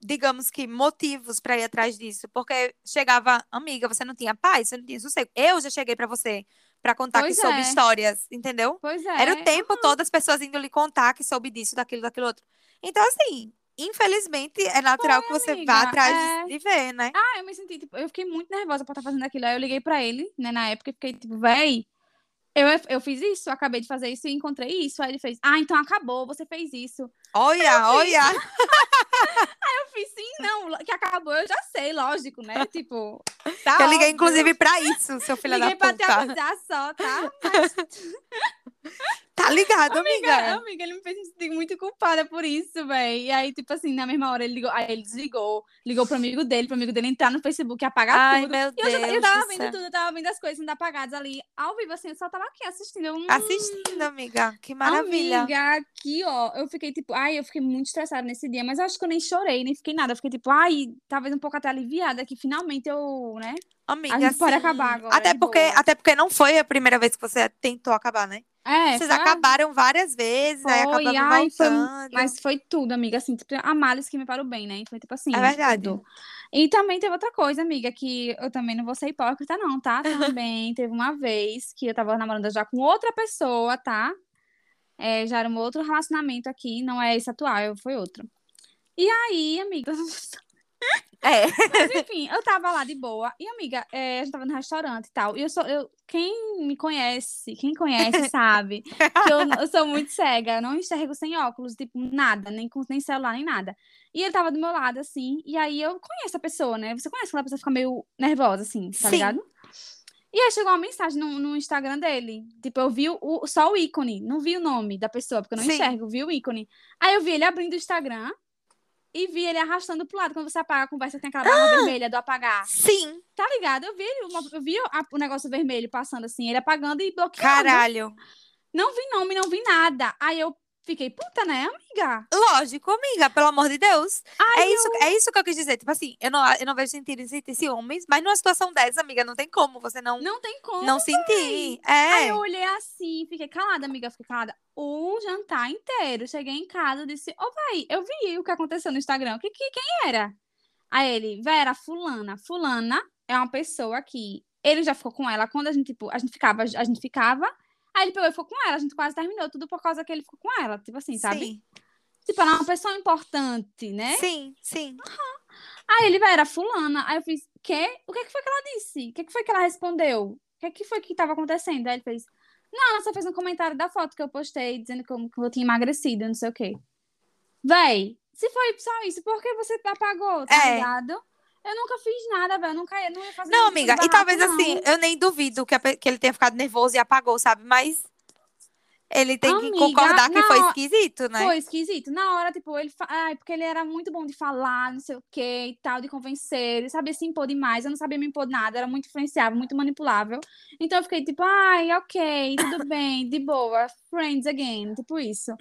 digamos que, motivos para ir atrás disso. Porque chegava, amiga, você não tinha paz, você não tinha sossego. Eu já cheguei para você para contar pois que é. soube histórias, entendeu? Pois é. Era o tempo uhum. todo as pessoas indo lhe contar que soube disso, daquilo, daquilo outro. Então, assim, infelizmente, é natural Foi, que você amiga, vá atrás é... de ver, né? Ah, eu me senti, tipo, eu fiquei muito nervosa por estar fazendo aquilo. Aí eu liguei para ele, né, na época, e fiquei tipo, véi. Eu, eu fiz isso, acabei de fazer isso e encontrei isso. Aí ele fez, ah, então acabou, você fez isso. Olha, olha! [LAUGHS] Aí eu fiz, sim, não, que acabou, eu já sei, lógico, né? Tipo, tá Eu liguei, óbvio. inclusive, pra isso, seu filho liguei da puta. Liguei pra te avisar só, tá? Mas... [LAUGHS] Tá ligado, amiga? amiga? Amiga, ele me fez me sentir muito culpada por isso, velho. E aí, tipo assim, na mesma hora ele ligou, aí ele desligou, ligou pro amigo dele, pro amigo dele entrar no Facebook e apagar Ai, tudo. Meu e eu, Deus já, eu tava vendo céu. tudo, eu tava vendo as coisas sendo apagadas ali, ao vivo, assim, eu só tava aqui assistindo. Eu, hum, Assistindo, amiga. Que maravilha. Amiga, aqui, ó, eu fiquei tipo, ai, eu fiquei muito estressada nesse dia, mas eu acho que eu nem chorei, nem fiquei nada. Eu fiquei tipo, ai, talvez um pouco até aliviada, que finalmente eu, né? Amiga, a gente pode sim. acabar agora. Até porque, boa. até porque não foi a primeira vez que você tentou acabar, né? É, Vocês foi- acabaram várias vezes, aí Foi, acabamos ai, foi-. Mas foi tudo, amiga, assim, tipo, a males que me parou bem, né? Foi tipo assim. É verdade. tudo. E também teve outra coisa, amiga, que eu também não vou ser hipócrita, não, tá? [LAUGHS] Também teve uma vez que eu tava namorando já com outra pessoa, tá? É, já era um outro relacionamento aqui, não é esse atual, foi outro. E aí, amiga, [LAUGHS] [LAUGHS] É. mas enfim, eu tava lá de boa. E, amiga, é, a gente tava no restaurante e tal. E eu sou. Eu, quem me conhece, quem conhece, [LAUGHS] sabe que eu, eu sou muito cega. Eu não enxergo sem óculos, tipo, nada, nem nem celular, nem nada. E ele tava do meu lado, assim. E aí eu conheço a pessoa, né? Você conhece quando a pessoa fica meio nervosa, assim, tá Sim. ligado? E aí chegou uma mensagem no, no Instagram dele. Tipo, eu vi o, só o ícone, não vi o nome da pessoa, porque eu não Sim. enxergo, vi o ícone. Aí eu vi ele abrindo o Instagram e vi ele arrastando pro lado. Quando você apaga a conversa, tem aquela barra vermelha do apagar. Sim, Tá ligado? Eu vi, ele, eu vi o negócio vermelho passando assim, ele apagando e bloqueando. caralho. Não vi nome, não vi nada. Aí eu fiquei, puta, né, amiga? Lógico, amiga, pelo amor de Deus. Aí é, isso, é isso que eu quis dizer. Tipo assim, eu não, eu não vejo sentido em sentir ciúmes, mas numa situação dessa, amiga, não tem como você não, não tem como. não sentir. Aí É. eu olhei assim, fiquei calada, amiga, fiquei calada. O jantar inteiro. Cheguei em casa, disse, ô, véi, eu vi o que aconteceu no Instagram. Que, que, quem era? Aí ele, véi, era fulana. Fulana é uma pessoa que ele já ficou com ela quando a gente, tipo, a gente ficava, a gente ficava. Aí ele pegou e ficou com ela. A gente quase terminou tudo por causa que ele ficou com ela. Tipo assim, sabe? Sim, Tipo, ela é uma pessoa importante, né? sim, sim. Aí ele, véi, era fulana. Aí eu fiz, quê? O que, que foi que ela disse? O que, que foi que ela respondeu? O que, que foi que tava acontecendo? Aí ele fez, não, ela só fez um comentário da foto que eu postei, dizendo que eu, que eu tinha emagrecido, não sei o quê. Véi, se foi só isso, por que você apagou, tá É. ligado? Eu nunca fiz nada, velho. Eu nunca ia, não ia fazer Não, amiga, de e talvez assim, não. eu nem duvido que, a que ele tenha ficado nervoso e apagou, sabe? Mas ele tem que Amiga, concordar que foi esquisito, né? Foi esquisito. Na hora, tipo, ele. Fa... Ai, porque ele era muito bom de falar, não sei o quê e tal, de convencer. Ele sabia se impor demais. Eu não sabia me impor nada. Era muito influenciável, muito manipulável. Então eu fiquei tipo, ai, ok, tudo [LAUGHS] bem, de boa. Friends again, tipo isso.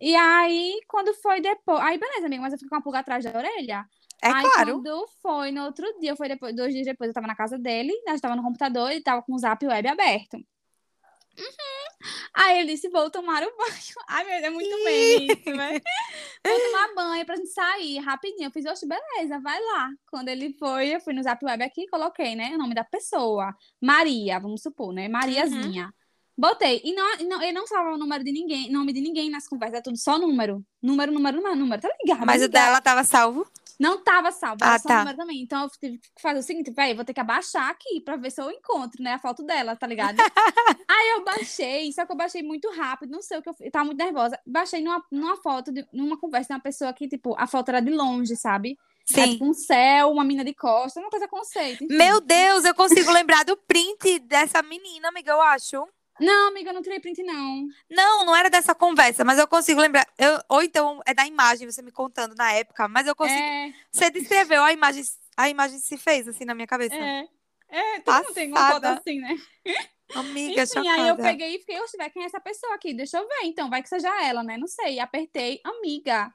E aí, quando foi depois. Aí, beleza, amiga, mas eu fiquei com uma pulga atrás da orelha. É aí, claro. quando foi no outro dia, foi depois, dois dias depois, eu tava na casa dele, a gente tava no computador, ele tava com o zap web aberto. Uhum. Aí ele disse, vou tomar o [LAUGHS] banho. Ai, meu Deus, é muito bem isso, né? Vou tomar banho pra gente sair rapidinho. Eu fiz, oxe, beleza, vai lá. Quando ele foi, eu fui no Zap Web aqui e coloquei, né, o nome da pessoa. Maria, vamos supor, né? Mariazinha. Botei. E não, e não, ele não salva o número de ninguém, nome de ninguém nas conversas, é tudo só número. Número, número, número, número. Tá ligado? Mas o dela tava salvo. Não tava salvo, era Ah, só tá. o número também. Então eu tive que fazer o seguinte, velho, vou ter que abaixar aqui pra ver se eu encontro, né, a foto dela, tá ligado? [LAUGHS] Aí eu baixei, só que eu baixei muito rápido, não sei o que eu fiz, eu tava muito nervosa. Baixei numa, numa foto, de, numa conversa de uma pessoa que, tipo, a foto era de longe, sabe? Era, Sim. tipo um céu, uma mina de costas, uma coisa conceito. enfim. Meu Deus, eu consigo lembrar do print dessa menina, amiga, eu acho. Não, amiga, eu não tirei print, não. Não, não era dessa conversa, mas eu consigo lembrar. Eu, ou então é da imagem, você me contando na época, mas eu consigo. É, Você descreveu a imagem, a imagem se fez assim na minha cabeça. é. É, todo mundo tem uma foto assim, né? Amiga, Enfim, aí eu chocada. peguei e fiquei, oxe, vai, quem é essa pessoa aqui? Deixa eu ver, então, vai que seja ela, né? Não sei. Apertei, amiga.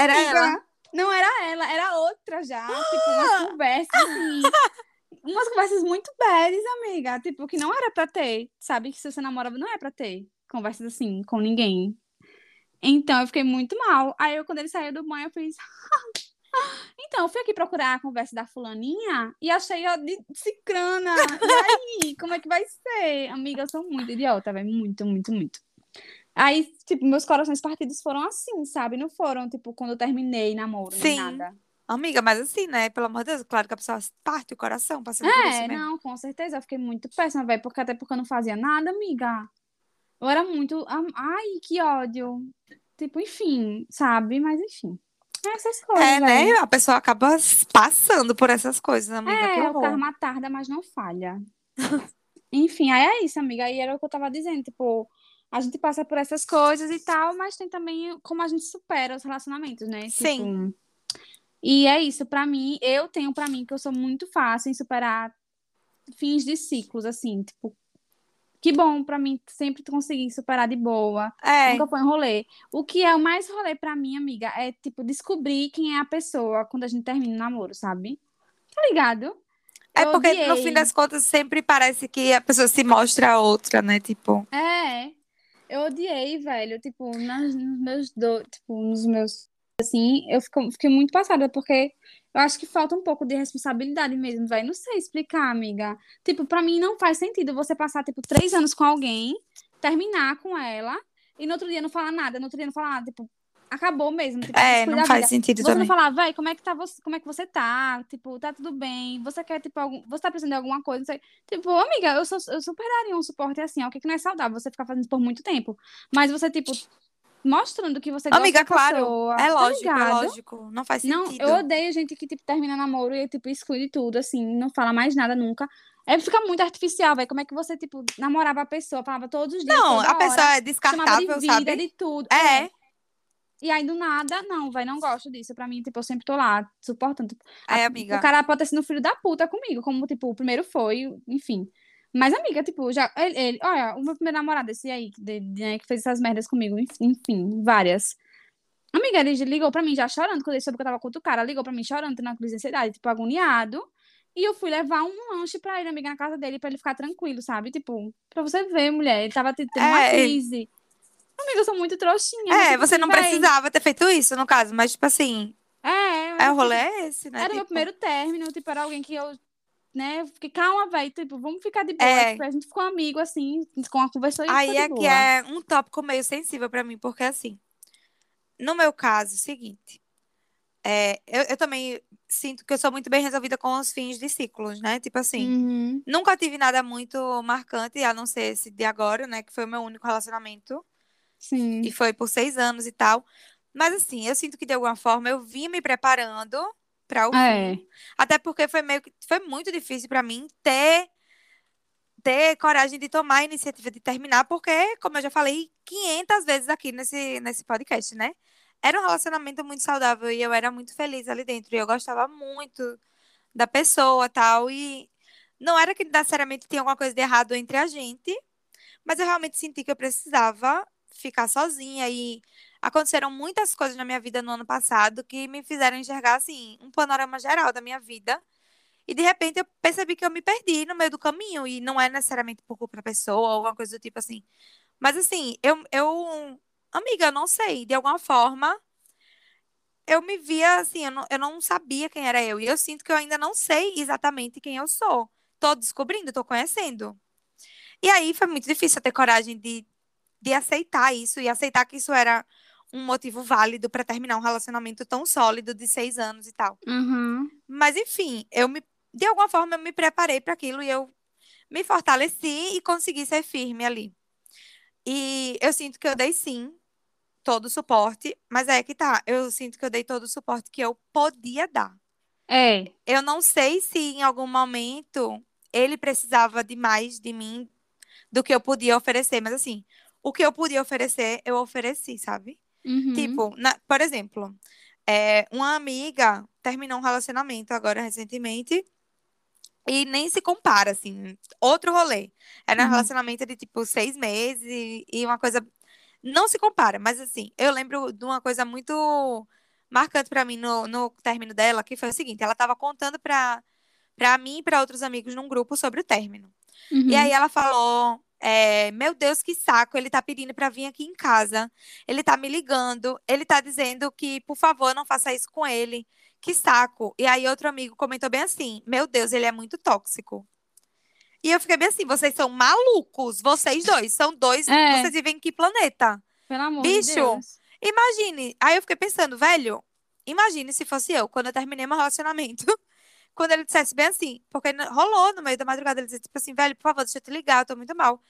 Era Amiga. ela? Não era ela, era outra já. tipo, umas [GASPS] conversas assim. Umas conversas muito bads, amiga. Tipo, que não era pra ter. Sabe que se você namora, não é pra ter conversas assim com ninguém. Então eu fiquei muito mal. Aí eu, quando ele saiu do banho, eu fiz. [LAUGHS] Então, eu fui aqui procurar a conversa da fulaninha e achei a de cicrana. E aí, [LAUGHS] como é que vai ser? Amiga, eu sou muito idiota, velho. Muito, muito, muito. Aí, tipo, meus corações partidos foram assim, sabe? Não foram, tipo, quando eu terminei namoro, nem Sim. nada. Amiga, mas assim, né? Pelo amor de Deus, claro que a pessoa parte o coração passando por isso É, mesmo. não, com certeza. Eu fiquei muito péssima, velho. Porque até porque eu não fazia nada, amiga. Eu era muito. Ai, que ódio. Tipo, enfim, sabe? Mas enfim. Essas coisas. É, né? A pessoa acaba passando por essas coisas, amiga. É, o karma tarda, mas não falha. [LAUGHS] Enfim, aí é isso, amiga. Aí era o que eu tava dizendo, tipo, a gente passa por essas coisas e tal, mas tem também como a gente supera os relacionamentos, né? Sim. Tipo, e é isso, para mim, eu tenho para mim que eu sou muito fácil em superar fins de ciclos, assim, tipo, que bom para mim sempre conseguir superar de boa. É. Nunca foi um rolê. O que é o mais rolê para mim, amiga, é tipo descobrir quem é a pessoa quando a gente termina o namoro, sabe? Tá ligado? É porque odiei. no fim das contas sempre parece que a pessoa se mostra a outra, né? Tipo. É. Eu odiei, velho. Tipo, nas, nos meus do, tipo, nos meus assim, eu fico, fiquei muito passada porque eu acho que falta um pouco de responsabilidade mesmo, velho. Não sei explicar, amiga. Tipo, para mim não faz sentido você passar tipo três anos com alguém, terminar com ela e no outro dia não falar nada, no outro dia não falar nada, tipo, acabou mesmo. Tipo, é, não faz vida. sentido você também. Você não falar, vai, como é que tá você, como é que você tá? Tipo, tá tudo bem? Você quer, tipo, algum, você tá precisando de alguma coisa? Não sei. Tipo, amiga, eu, sou, eu super daria um suporte assim, ó, o que, que não é saudável você ficar fazendo isso por muito tempo. Mas você, tipo, mostrando que você gosta Amiga, claro. Pessoa, é tá lógico, tá é lógico. Não faz sentido. Não, eu odeio gente que, tipo, termina namoro e, tipo, exclui tudo, assim, não fala mais nada nunca. É fica muito artificial, velho. Como é que você, tipo, namorava a pessoa, falava todos os dias. Não, a pessoa é descartável, de vida, sabe? de tudo. É. é. E aí, do nada, não, vai, não gosto disso. Pra mim, tipo, eu sempre tô lá, suportando. É, amiga. O cara pode ter sido filho da puta comigo, como, tipo, o primeiro foi, enfim. Mas, amiga, tipo, já. Ele, ele, olha, o meu primeiro namorado, esse aí, de, de, né, que fez essas merdas comigo, enfim, várias. Amiga, ele ligou pra mim já chorando, quando ele soube que eu tava com outro cara, ligou pra mim chorando, tendo uma crise de ansiedade, tipo, agoniado. E eu fui levar um lanche pra ele, amiga, na casa dele, pra ele ficar tranquilo, sabe? Tipo, pra você ver, mulher, ele tava tendo é, uma crise. Amiga, eu sou muito trouxinha. É, você não precisava ter feito isso, no caso, mas, tipo assim. É, é o rolê é esse, né? Era tipo... meu primeiro término, tipo, era alguém que eu, né, fiquei, calma, velho, tipo, vamos ficar de boa. É. Tipo, a gente ficou amigo, assim, com a conversa Aí é que é um tópico meio sensível pra mim, porque, assim, no meu caso, é o seguinte, é, eu, eu também sinto que eu sou muito bem resolvida com os fins de ciclos, né? Tipo assim, uhum. nunca tive nada muito marcante, a não ser esse de agora, né? Que foi o meu único relacionamento. Sim. E foi por seis anos e tal. Mas assim, eu sinto que de alguma forma eu vim me preparando para o é. fim. Até porque foi meio que foi muito difícil para mim ter ter coragem de tomar a iniciativa de terminar, porque, como eu já falei 500 vezes aqui nesse, nesse podcast, né? Era um relacionamento muito saudável e eu era muito feliz ali dentro. E eu gostava muito da pessoa tal. E não era que necessariamente tinha alguma coisa de errado entre a gente, mas eu realmente senti que eu precisava ficar sozinha. E aconteceram muitas coisas na minha vida no ano passado que me fizeram enxergar, assim, um panorama geral da minha vida. E de repente eu percebi que eu me perdi no meio do caminho. E não é necessariamente por culpa da pessoa ou alguma coisa do tipo assim. Mas assim, eu, eu Amiga, eu não sei. De alguma forma, eu me via assim, eu não, eu não sabia quem era eu. E eu sinto que eu ainda não sei exatamente quem eu sou. Tô descobrindo, tô conhecendo. E aí foi muito difícil ter coragem de, de aceitar isso e aceitar que isso era um motivo válido para terminar um relacionamento tão sólido de seis anos e tal. Uhum. Mas enfim, eu me, de alguma forma eu me preparei para aquilo e eu me fortaleci e consegui ser firme ali. E eu sinto que eu dei sim todo o suporte, mas é que tá, eu sinto que eu dei todo o suporte que eu podia dar. É. Eu não sei se em algum momento ele precisava de mais de mim do que eu podia oferecer, mas assim, o que eu podia oferecer, eu ofereci, sabe? Uhum. Tipo, na, por exemplo, é, uma amiga terminou um relacionamento agora recentemente e nem se compara, assim, outro rolê. Era um uhum. relacionamento de tipo seis meses e, e uma coisa não se compara, mas assim, eu lembro de uma coisa muito marcante para mim no, no término dela, que foi o seguinte: ela estava contando para para mim e para outros amigos num grupo sobre o término. Uhum. E aí ela falou: é, Meu Deus, que saco, ele tá pedindo para vir aqui em casa, ele tá me ligando, ele tá dizendo que, por favor, não faça isso com ele. Que saco. E aí outro amigo comentou bem assim: Meu Deus, ele é muito tóxico. E eu fiquei bem assim, vocês são malucos, vocês dois, são dois, É. vocês vivem em que planeta? Pelo amor Bicho, de Deus. Imagine, aí eu fiquei pensando, velho, imagine se fosse eu, quando eu terminei meu relacionamento, [LAUGHS] quando ele dissesse bem assim, porque rolou no meio da madrugada, ele disse tipo assim, velho, por favor, deixa eu te ligar, eu tô muito mal.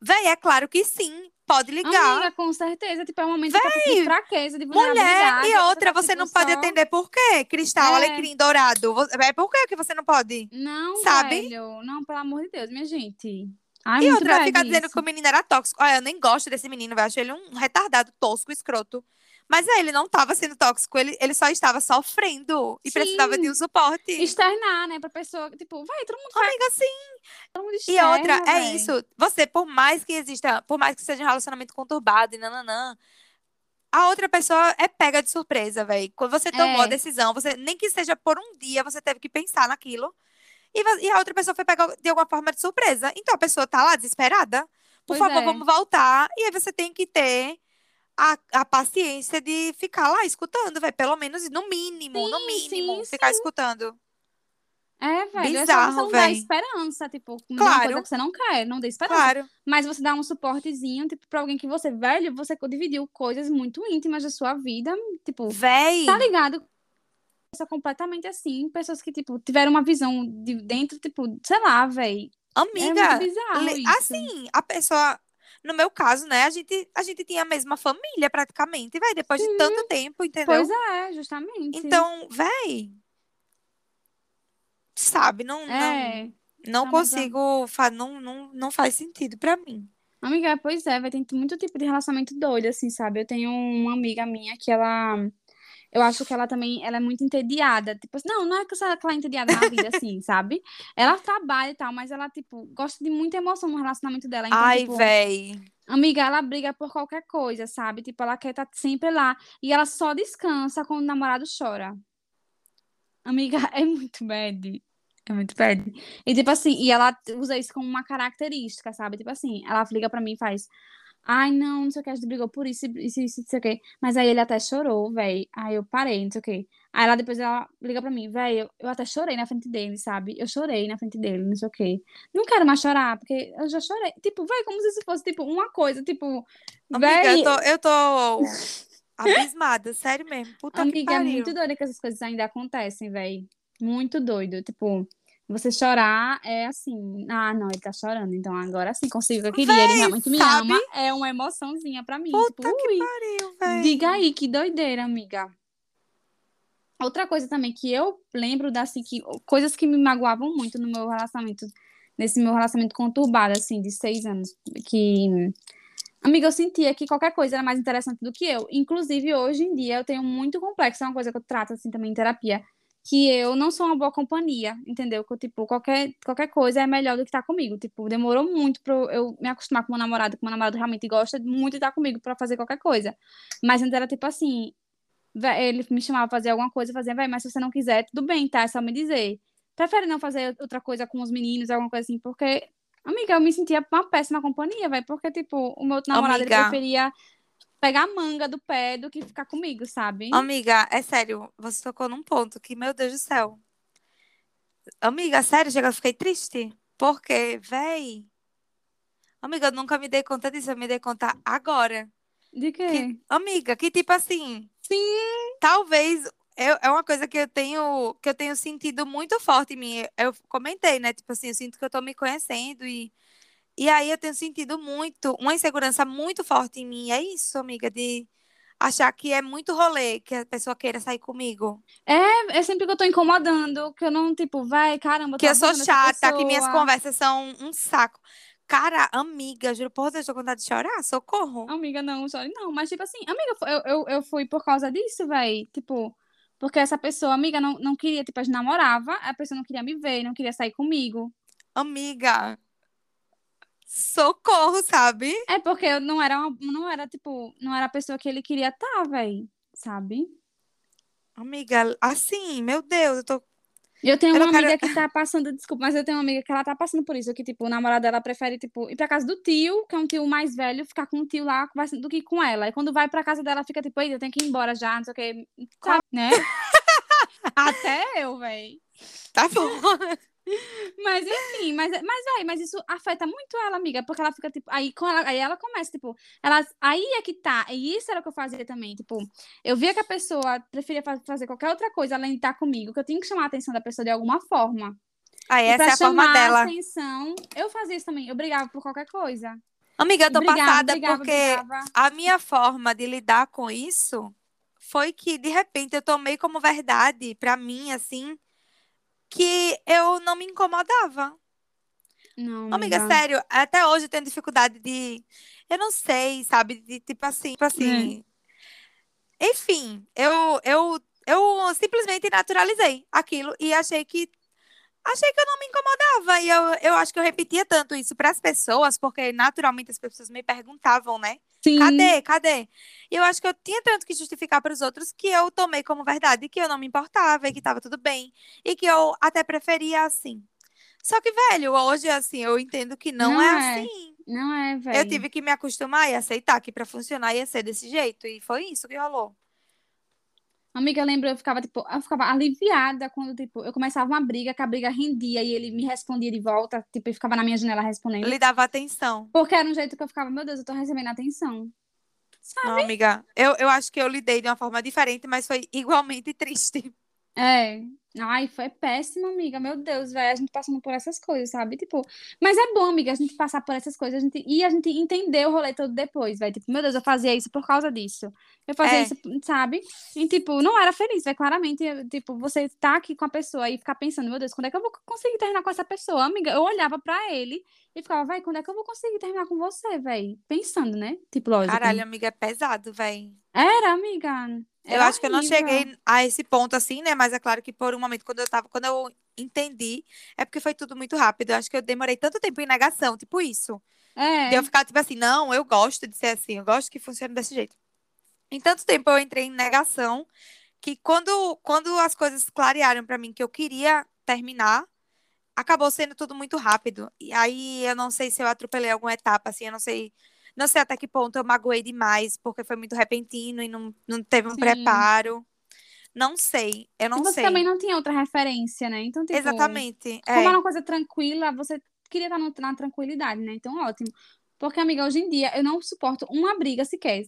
Véi, é claro que sim, pode ligar. Amiga, com certeza. Tipo, é um momento Véi, de fraqueza, de Mulher, e outra, você não pode atender por quê? Cristal, É. alecrim, dourado. É por que que você não pode? Não, Sabe? velho. Não, pelo amor de Deus, minha gente. Ai, e outra, ficar dizendo que o menino era tóxico. Olha, eu nem gosto desse menino, eu acho ele um retardado, tosco, escroto. Mas aí, ele não estava sendo tóxico, ele, ele só estava sofrendo e Sim. precisava de um suporte. Externar, né, pra pessoa, tipo, vai, todo mundo. Amiga, sim. Todo mundo externa, e outra, véi. é isso. Você, por mais que exista, por mais que seja um relacionamento conturbado e nananã, a outra pessoa é pega de surpresa, velho. Quando você tomou é. a decisão, você nem que seja por um dia, você teve que pensar naquilo. E, e a outra pessoa foi pegar de alguma forma de surpresa. Então a pessoa tá lá desesperada. Por pois favor, é. vamos voltar. E aí você tem que ter a, a paciência de ficar lá escutando, velho. Pelo menos, no mínimo, sim, no mínimo, sim, ficar sim. escutando. É, velho. Bizarro, é só dá esperança, tipo, claro. uma coisa que você não quer, não dê esperança. Claro. Mas você dá um suportezinho, tipo, pra alguém que você, velho, você dividiu coisas muito íntimas da sua vida, tipo, véi. tá ligado? completamente assim, pessoas que, tipo, tiveram uma visão de dentro, tipo, sei lá, velho. Amiga, é bizarro assim, a pessoa, no meu caso, né, a gente, a gente tinha a mesma família praticamente, vai depois Sim. de tanto tempo, entendeu? Pois é, justamente. Então, véi, sabe, não, é. não, não consigo, fa não, não, não faz sentido para mim. Amiga, pois é, vai ter muito tipo de relacionamento doido, assim, sabe? Eu tenho uma amiga minha que ela eu acho que ela também ela é muito entediada. Tipo, assim, não, não é que ela é entediada na vida, assim, [LAUGHS] sabe? Ela trabalha e tal, mas ela, tipo, gosta de muita emoção no relacionamento dela. Então, Ai, tipo, véi. Amiga, ela briga por qualquer coisa, sabe? Tipo, ela quer estar tá sempre lá. E ela só descansa quando o namorado chora. Amiga, [LAUGHS] é muito bad. É muito bad. E, tipo assim, e ela usa isso como uma característica, sabe? Tipo assim, ela liga pra mim e faz. Ai, não, não sei o que, a gente brigou por isso, isso, isso, não sei o que. Mas aí ele até chorou, velho. Aí eu parei, não sei o que. Aí ela depois ela liga pra mim, velho, eu, eu até chorei na frente dele, sabe? Eu chorei na frente dele, não sei o que. Não quero mais chorar, porque eu já chorei. Tipo, velho, como se isso fosse, tipo, uma coisa, tipo. Amiga, eu tô. Eu tô... [LAUGHS] Abismada, sério mesmo. Puta Amiga, é muito doido que essas coisas ainda acontecem, velho. Muito doido. Tipo, você chorar é assim, ah, não, ele tá chorando, então agora sim consigo o que eu queria, véi, ele realmente me sabe? ama. É uma emoçãozinha pra mim. Puta tipo, que pariu, velho. Diga aí, que doideira, amiga. Outra coisa também que eu lembro da assim, que coisas que me magoavam muito no meu relacionamento, nesse meu relacionamento conturbado, assim, de seis anos, que Amiga, eu sentia que qualquer coisa era mais interessante do que eu. Inclusive, hoje em dia, eu tenho muito complexo, é uma coisa que eu trato, assim, também em terapia, que eu não sou uma boa companhia, entendeu? Que, tipo, qualquer, qualquer coisa é melhor do que estar tá comigo. Tipo, demorou muito pra eu me acostumar com meu namorado, que meu namorado realmente gosta muito de estar comigo para fazer qualquer coisa. Mas antes era tipo assim, ele me chamava pra fazer alguma coisa, fazia, vai, mas se você não quiser, tudo bem, tá? É só me dizer. Prefere não fazer outra coisa com os meninos, alguma coisa assim, porque, amiga, eu me sentia uma péssima companhia, vai, porque, tipo, o meu namorado, ele preferia pegar a manga do pé do que ficar comigo, sabe? Amiga, é sério, você tocou num ponto que, meu Deus do céu. Amiga, sério, chega, eu fiquei triste. Porque, véi. Amiga, eu nunca me dei conta disso, eu me dei conta agora. De quê? Que, amiga, que tipo assim. Sim. Talvez eu, é uma coisa que eu tenho que eu tenho sentido muito forte em mim. Eu comentei, né? Tipo assim, eu sinto que eu tô me conhecendo e e aí eu tenho sentido muito, uma insegurança muito forte em mim. É isso, amiga, de achar que é muito rolê que a pessoa queira sair comigo. É, é sempre que eu tô incomodando, que eu não, tipo, vai, caramba, Que eu sou chata, que minhas conversas são um saco. Cara, amiga, juro por Deus, tô com vontade de chorar, socorro. Amiga, não, chore não. Mas, tipo assim, amiga, eu, eu, eu fui por causa disso, velho. Tipo, porque essa pessoa, amiga, não, não queria, tipo, a gente namorava, a pessoa não queria me ver, não queria sair comigo. Amiga, socorro, sabe? É porque eu não era uma, não era tipo, não era a pessoa que ele queria estar, tá, velho, sabe? Amiga, assim, meu Deus, eu tô eu tenho eu uma amiga quero... que tá passando, desculpa, mas eu tenho uma amiga que ela tá passando por isso, que, tipo, o namorado dela prefere, tipo, ir pra casa do tio, que é um tio mais velho, ficar com o tio lá do que com ela. E quando vai pra casa dela, fica, tipo, eu tenho que ir embora já, não sei o que, sabe, né? [LAUGHS] Até eu, velho. Tá bom. Mas enfim, mas, mas, véi, mas isso afeta muito ela, amiga, porque ela fica, tipo, aí, com ela, aí ela começa, tipo, ela, aí é que tá, e isso era o que eu fazia também, tipo, eu via que a pessoa preferia fazer qualquer outra coisa além de estar comigo, que eu tinha que chamar a atenção da pessoa de alguma forma. Ah, essa é a forma dela. atenção, eu fazia isso também, eu brigava por qualquer coisa. Amiga, eu tô brigava, passada brigava, porque brigava. a minha forma de lidar com isso foi que, de repente, eu tomei como verdade, pra mim, assim, que eu não me incomodava. Não, amiga, amiga, sério, até hoje eu tenho dificuldade de. Eu não sei, sabe? De tipo assim, tipo assim. É. Enfim, eu, eu, eu simplesmente naturalizei aquilo e achei que achei que eu não me incomodava. E eu, eu acho que eu repetia tanto isso para as pessoas, porque naturalmente as pessoas me perguntavam, né? Sim. Cadê? Cadê? E eu acho que eu tinha tanto que justificar para os outros que eu tomei como verdade que eu não me importava e que estava tudo bem. E que eu até preferia assim. Só que, velho, hoje, assim, eu entendo que não, não é, é, assim. Não é, velho. Eu tive que me acostumar e aceitar que para funcionar ia ser desse jeito. E foi isso que rolou. Amiga, lembra, eu ficava, tipo, eu ficava aliviada quando, tipo, eu começava uma briga, que a briga rendia e ele me respondia de volta, tipo, e ficava na minha janela respondendo. Ele dava atenção. Porque era um jeito que eu ficava, meu Deus, eu tô recebendo atenção. Sabe? Não, amiga, eu, eu acho que eu lidei de uma forma diferente, mas foi igualmente [LAUGHS] triste. É, Ai, foi péssimo, amiga. Meu Deus, velho. A gente passando por essas coisas, sabe? Tipo, mas é bom, amiga, a gente passar por essas coisas a gente, e a gente entender o rolê todo depois, velho. Tipo, meu Deus, eu fazia isso por causa disso. Eu fazia é. isso, sabe? E, tipo, não era feliz, velho. Claramente, tipo, você tá aqui com a pessoa e ficar pensando, meu Deus, quando é que eu vou conseguir terminar com essa pessoa? Amiga, eu olhava pra ele e ficava, velho, quando é que eu vou conseguir terminar com você, velho? Pensando, né? Tipo, lógico. Caralho, amiga, é pesado, velho. Era, amiga. Eu acho que eu não cheguei a esse ponto assim, né? Mas é claro que por um momento, quando eu tava, quando eu entendi, é porque foi tudo muito rápido. Eu acho que eu demorei tanto tempo em negação, tipo isso. É. De eu ficar, tipo assim, não, eu gosto de ser assim, eu gosto que funcione desse jeito. Em tanto tempo eu entrei em negação que quando, quando as coisas clarearam para mim que eu queria terminar, acabou sendo tudo muito rápido. E aí eu não sei se eu atropelei alguma etapa, assim, eu não sei não sei até que ponto eu magoei demais, porque foi muito repentino e não, não teve um Sim. preparo. Não sei, eu não e você sei. Você também não tinha outra referência, né? Então, tipo, Exatamente. Como é. uma coisa tranquila, você queria estar no, na tranquilidade, né? Então, ótimo. Porque, amiga, hoje em dia eu não suporto uma briga sequer.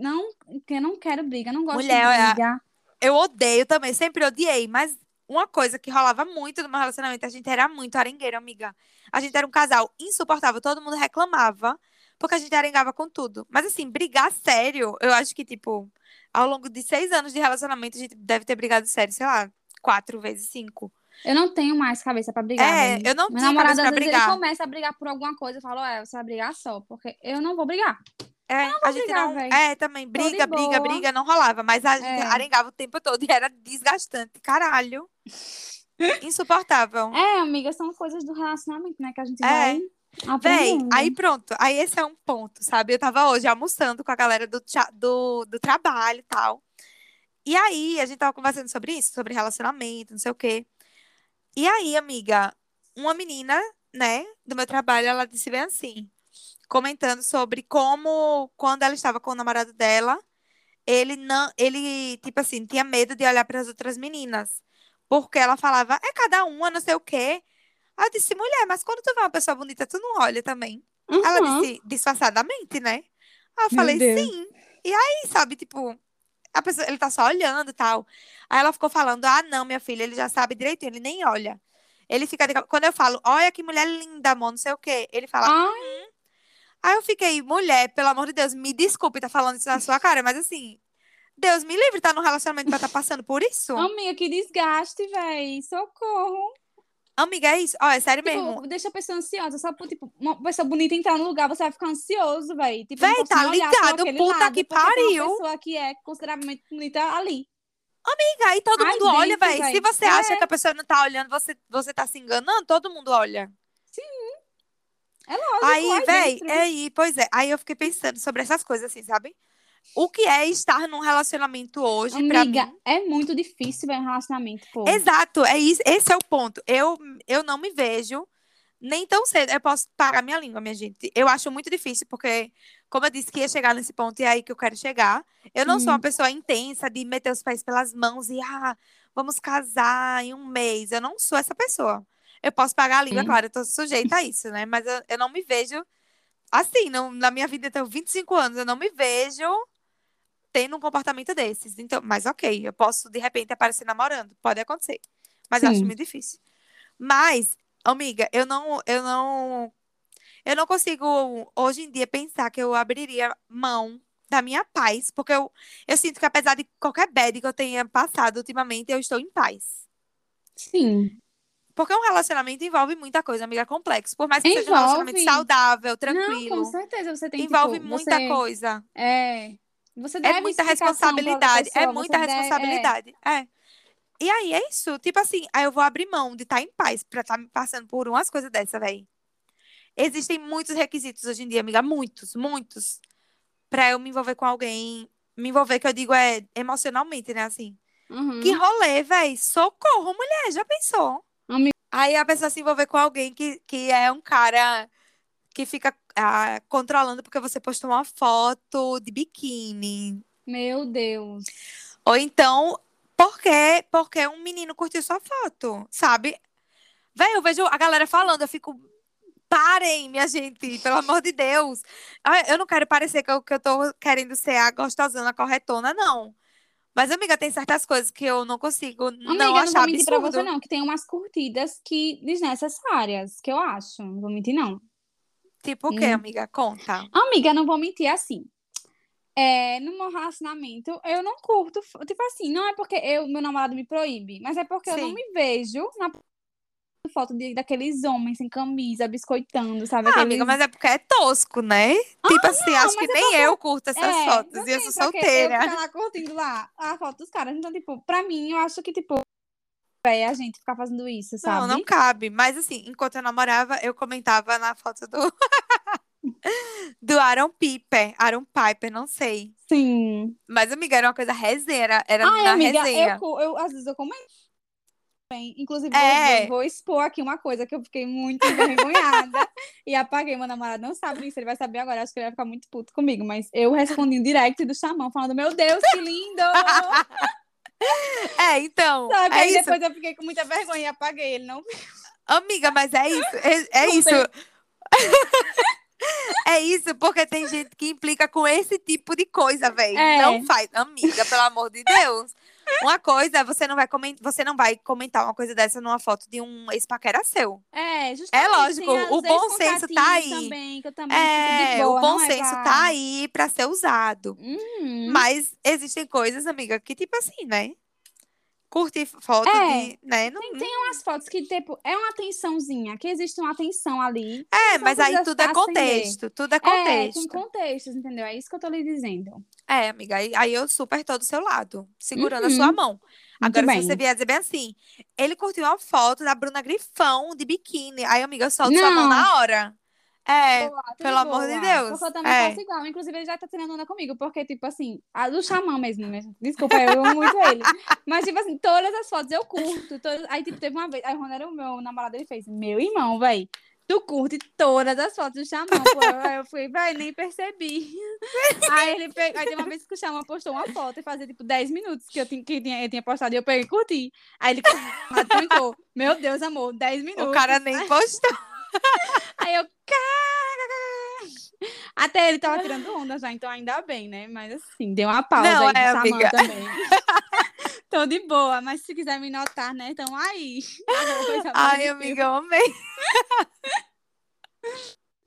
Não, eu não quero briga, não gosto Mulher, de briga. Eu odeio também, sempre odiei, mas uma coisa que rolava muito no meu relacionamento, a gente era muito arengueiro, amiga. A gente era um casal insuportável, todo mundo reclamava porque a gente arengava com tudo. Mas assim, brigar sério, eu acho que, tipo, ao longo de seis anos de relacionamento, a gente deve ter brigado sério, sei lá, quatro vezes cinco. Eu não tenho mais cabeça pra brigar. É, eu não Meu tinha namorado, cabeça pra brigar. ele começa a brigar por alguma coisa, eu falo, é, você vai brigar só, porque eu não vou brigar. É, a gente brigar, não. Véio. É, também, briga, briga, briga, não rolava. Mas a gente é. arengava o tempo todo e era desgastante. Caralho. [LAUGHS] Insuportável. É, amiga, são coisas do relacionamento, né? Que a gente é. vai Véi, aí pronto. Aí esse é um ponto, sabe? Eu tava hoje almoçando com a galera do, do, do trabalho e tal. E aí, a gente tava conversando sobre isso, sobre relacionamento, não sei o quê. E aí, amiga, uma menina, né, do meu trabalho, ela disse bem assim, comentando sobre como, quando ela estava com o namorado dela, ele não, ele, tipo assim, tinha medo de olhar para as outras meninas. Porque ela falava, é cada uma, não sei o quê. Aí eu disse, mulher, mas quando tu vê uma pessoa bonita, tu não olha também? Uhum. Ela disse, disfarçadamente, né? Aí eu falei, sim. E aí, sabe, tipo, a pessoa, ele tá só olhando e tal. Aí ela ficou falando, ah, não, minha filha, ele já sabe direitinho, ele nem olha. Ele fica, quando eu falo, olha que mulher linda, amor, não sei o quê, ele fala, hum. Aí eu fiquei, mulher, pelo amor de Deus, me desculpe tá falando isso na sua cara, mas assim, Deus me livre, tá num relacionamento pra tá passando por isso. Amiga, que desgaste, véi. Socorro. Amiga, é isso. Ó, é sério tipo, mesmo. Deixa a pessoa ansiosa. Só tipo, uma pessoa bonita entrar no lugar, você vai ficar ansioso, velho. Tipo, véi, tá ligado? Puta lado, que pariu. Uma pessoa que é consideravelmente bonita ali. Amiga, aí todo Ai, mundo olha, velho. Se você é. acha que a pessoa não tá olhando, você, você tá se enganando, todo mundo olha. Sim. É lógico. Aí, velho, aí, pois é. Aí eu fiquei pensando sobre essas coisas, assim, sabe? O que é estar num relacionamento hoje Amiga, mim. é muito difícil ver um relacionamento, pô. Exato, é isso, esse é o ponto. Eu, eu não me vejo nem tão cedo. Eu posso parar minha língua, minha gente. Eu acho muito difícil, porque, como eu disse que ia chegar nesse ponto e é aí que eu quero chegar. Eu não hum. sou uma pessoa intensa de meter os pés pelas mãos e, ah, vamos casar em um mês. Eu não sou essa pessoa. Eu posso pagar a língua, hum. claro, eu tô sujeita a isso, né? Mas eu, eu não me vejo assim, não, na minha vida eu tenho 25 anos, eu não me vejo tendo um comportamento desses. Então, mas ok, eu posso de repente aparecer namorando, pode acontecer. Mas acho muito difícil. Mas, amiga, eu não, eu não, eu não consigo hoje em dia pensar que eu abriria mão da minha paz, porque eu, eu sinto que apesar de qualquer bad que eu tenha passado ultimamente, eu estou em paz. Sim. Porque um relacionamento envolve muita coisa, amiga, complexo. Por mais que envolve. seja um relacionamento saudável, tranquilo. Não, com certeza, você tem Envolve tipo, muita você... coisa. É. Você deve é muita responsabilidade. Pessoa, é muita responsabilidade. É. é. E aí é isso. Tipo assim, aí eu vou abrir mão de estar tá em paz pra estar tá me passando por umas coisas dessa, velho. Existem muitos requisitos hoje em dia, amiga. Muitos, muitos. Pra eu me envolver com alguém. Me envolver, que eu digo, é emocionalmente, né? Assim. Uhum. Que rolê, velho. Socorro, mulher. Já pensou? Aí a pessoa se envolver com alguém que, que é um cara que fica ah, controlando porque você postou uma foto de biquíni. Meu Deus. Ou então, porque, porque um menino curtiu sua foto, sabe? Véi, eu vejo a galera falando, eu fico. Parem, minha gente, pelo amor de Deus. Eu não quero parecer que eu, que eu tô querendo ser a gostosana, a corretona, não. Mas, amiga, tem certas coisas que eu não consigo amiga, não achar não vou mentir absurdo. pra você, não, que tem umas curtidas que desnecessárias, que eu acho. Não vou mentir, não. Tipo o quê, hum. amiga? Conta. Amiga, não vou mentir assim. É, no meu relacionamento, eu não curto. Tipo assim, não é porque eu, meu namorado me proíbe, mas é porque Sim. eu não me vejo na foto de, daqueles homens sem camisa, biscoitando, sabe? Ah, aqueles... amiga, mas é porque é tosco, né? Ah, tipo assim, não, acho que é nem eu curto essas é, fotos e eu sou solteira. Eu lá curtindo lá a foto dos caras. Então, tipo, pra mim, eu acho que, tipo, é a gente ficar fazendo isso, sabe? Não, não cabe. Mas assim, enquanto eu namorava, eu comentava na foto do. [LAUGHS] do Aaron Piper. Aaron Piper, não sei. Sim. Mas, amiga, era uma coisa resenha. Era Ai, na amiga, resenha. Eu, eu, às vezes eu comento bem. Inclusive, é. vou, vou, expor aqui uma coisa que eu fiquei muito envergonhada [LAUGHS] e apaguei. Meu namorado não sabe disso, ele vai saber agora. Acho que ele vai ficar muito puto comigo. Mas eu respondi um direct do Xamão, falando: Meu Deus, que lindo! É, então. Só que é aí isso. depois eu fiquei com muita vergonha e apaguei. Ele não. [LAUGHS] Amiga, mas é isso. É, é isso. [LAUGHS] É isso, porque tem gente que implica com esse tipo de coisa, velho. É. Não faz, amiga, pelo amor de Deus. Uma coisa, você não vai comentar, você não vai comentar uma coisa dessa numa foto de um ex-paquera seu. É, justamente. É lógico, o bom senso tá aí. Também, que eu também é, boa, o bom é senso pra... tá aí para ser usado. Uhum. Mas existem coisas, amiga, que tipo assim, né? Curtir foto é, de, né? Não, tem, tem umas fotos que, tipo, é uma atençãozinha, que existe uma atenção ali. É, mas aí tudo é contexto, tudo é contexto. É, tem contextos, entendeu? É isso que eu tô lhe dizendo. É, amiga, aí, aí eu super tô do seu lado, segurando uhum. a sua mão. Agora, se você vier dizer bem assim, ele curtiu uma foto da Bruna Grifão de biquíni. Aí, amiga, eu solto não. sua mão na hora. É, boa, pelo boa. amor de Deus. Porque eu também é. faço igual. Inclusive, ele já tá tirando onda comigo, porque, tipo assim, a do xamã mesmo, mesmo. Desculpa, eu amo muito ele. Mas, tipo assim, todas as fotos eu curto. Todas... Aí, tipo, teve uma vez, aí quando era o meu namorado, ele fez, meu irmão, velho. Tu curte todas as fotos do Xamã, pô. Eu fui, vai, nem percebi. Aí ele pegou, aí tem uma vez que o Xamã postou uma foto e fazia tipo 10 minutos que eu tinha, que tinha, eu tinha postado e eu peguei e curti. Aí ele comentou, meu Deus, amor, 10 minutos. O cara nem postou. [LAUGHS] Aí eu, até ele tava tirando onda já, então ainda bem, né? Mas assim, deu uma pausa Não, aí é, amiga. também. [LAUGHS] Tô de boa, mas se quiser me notar, né? Então aí. [LAUGHS] Ai, amiga, eu amei.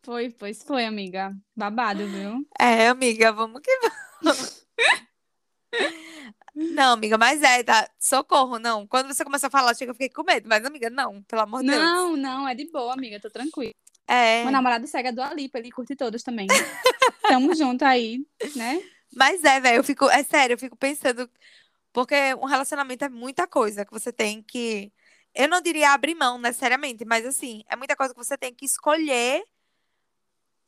Foi, pois foi, amiga. Babado, viu? É, amiga, vamos que vamos. Não, amiga, mas é, tá. Socorro, não. Quando você começou a falar, chega, eu fiquei com medo. Mas, amiga, não, pelo amor de Deus. Não, não, é de boa, amiga, tô tranquila. É. Meu namorado segue a Dua Lipa, ele curte todos também. [LAUGHS] Tamo junto aí, né? Mas é, velho, eu fico, é sério, eu fico pensando, porque um relacionamento é muita coisa que você tem que, eu não diria abrir mão necessariamente, mas assim, é muita coisa que você tem que escolher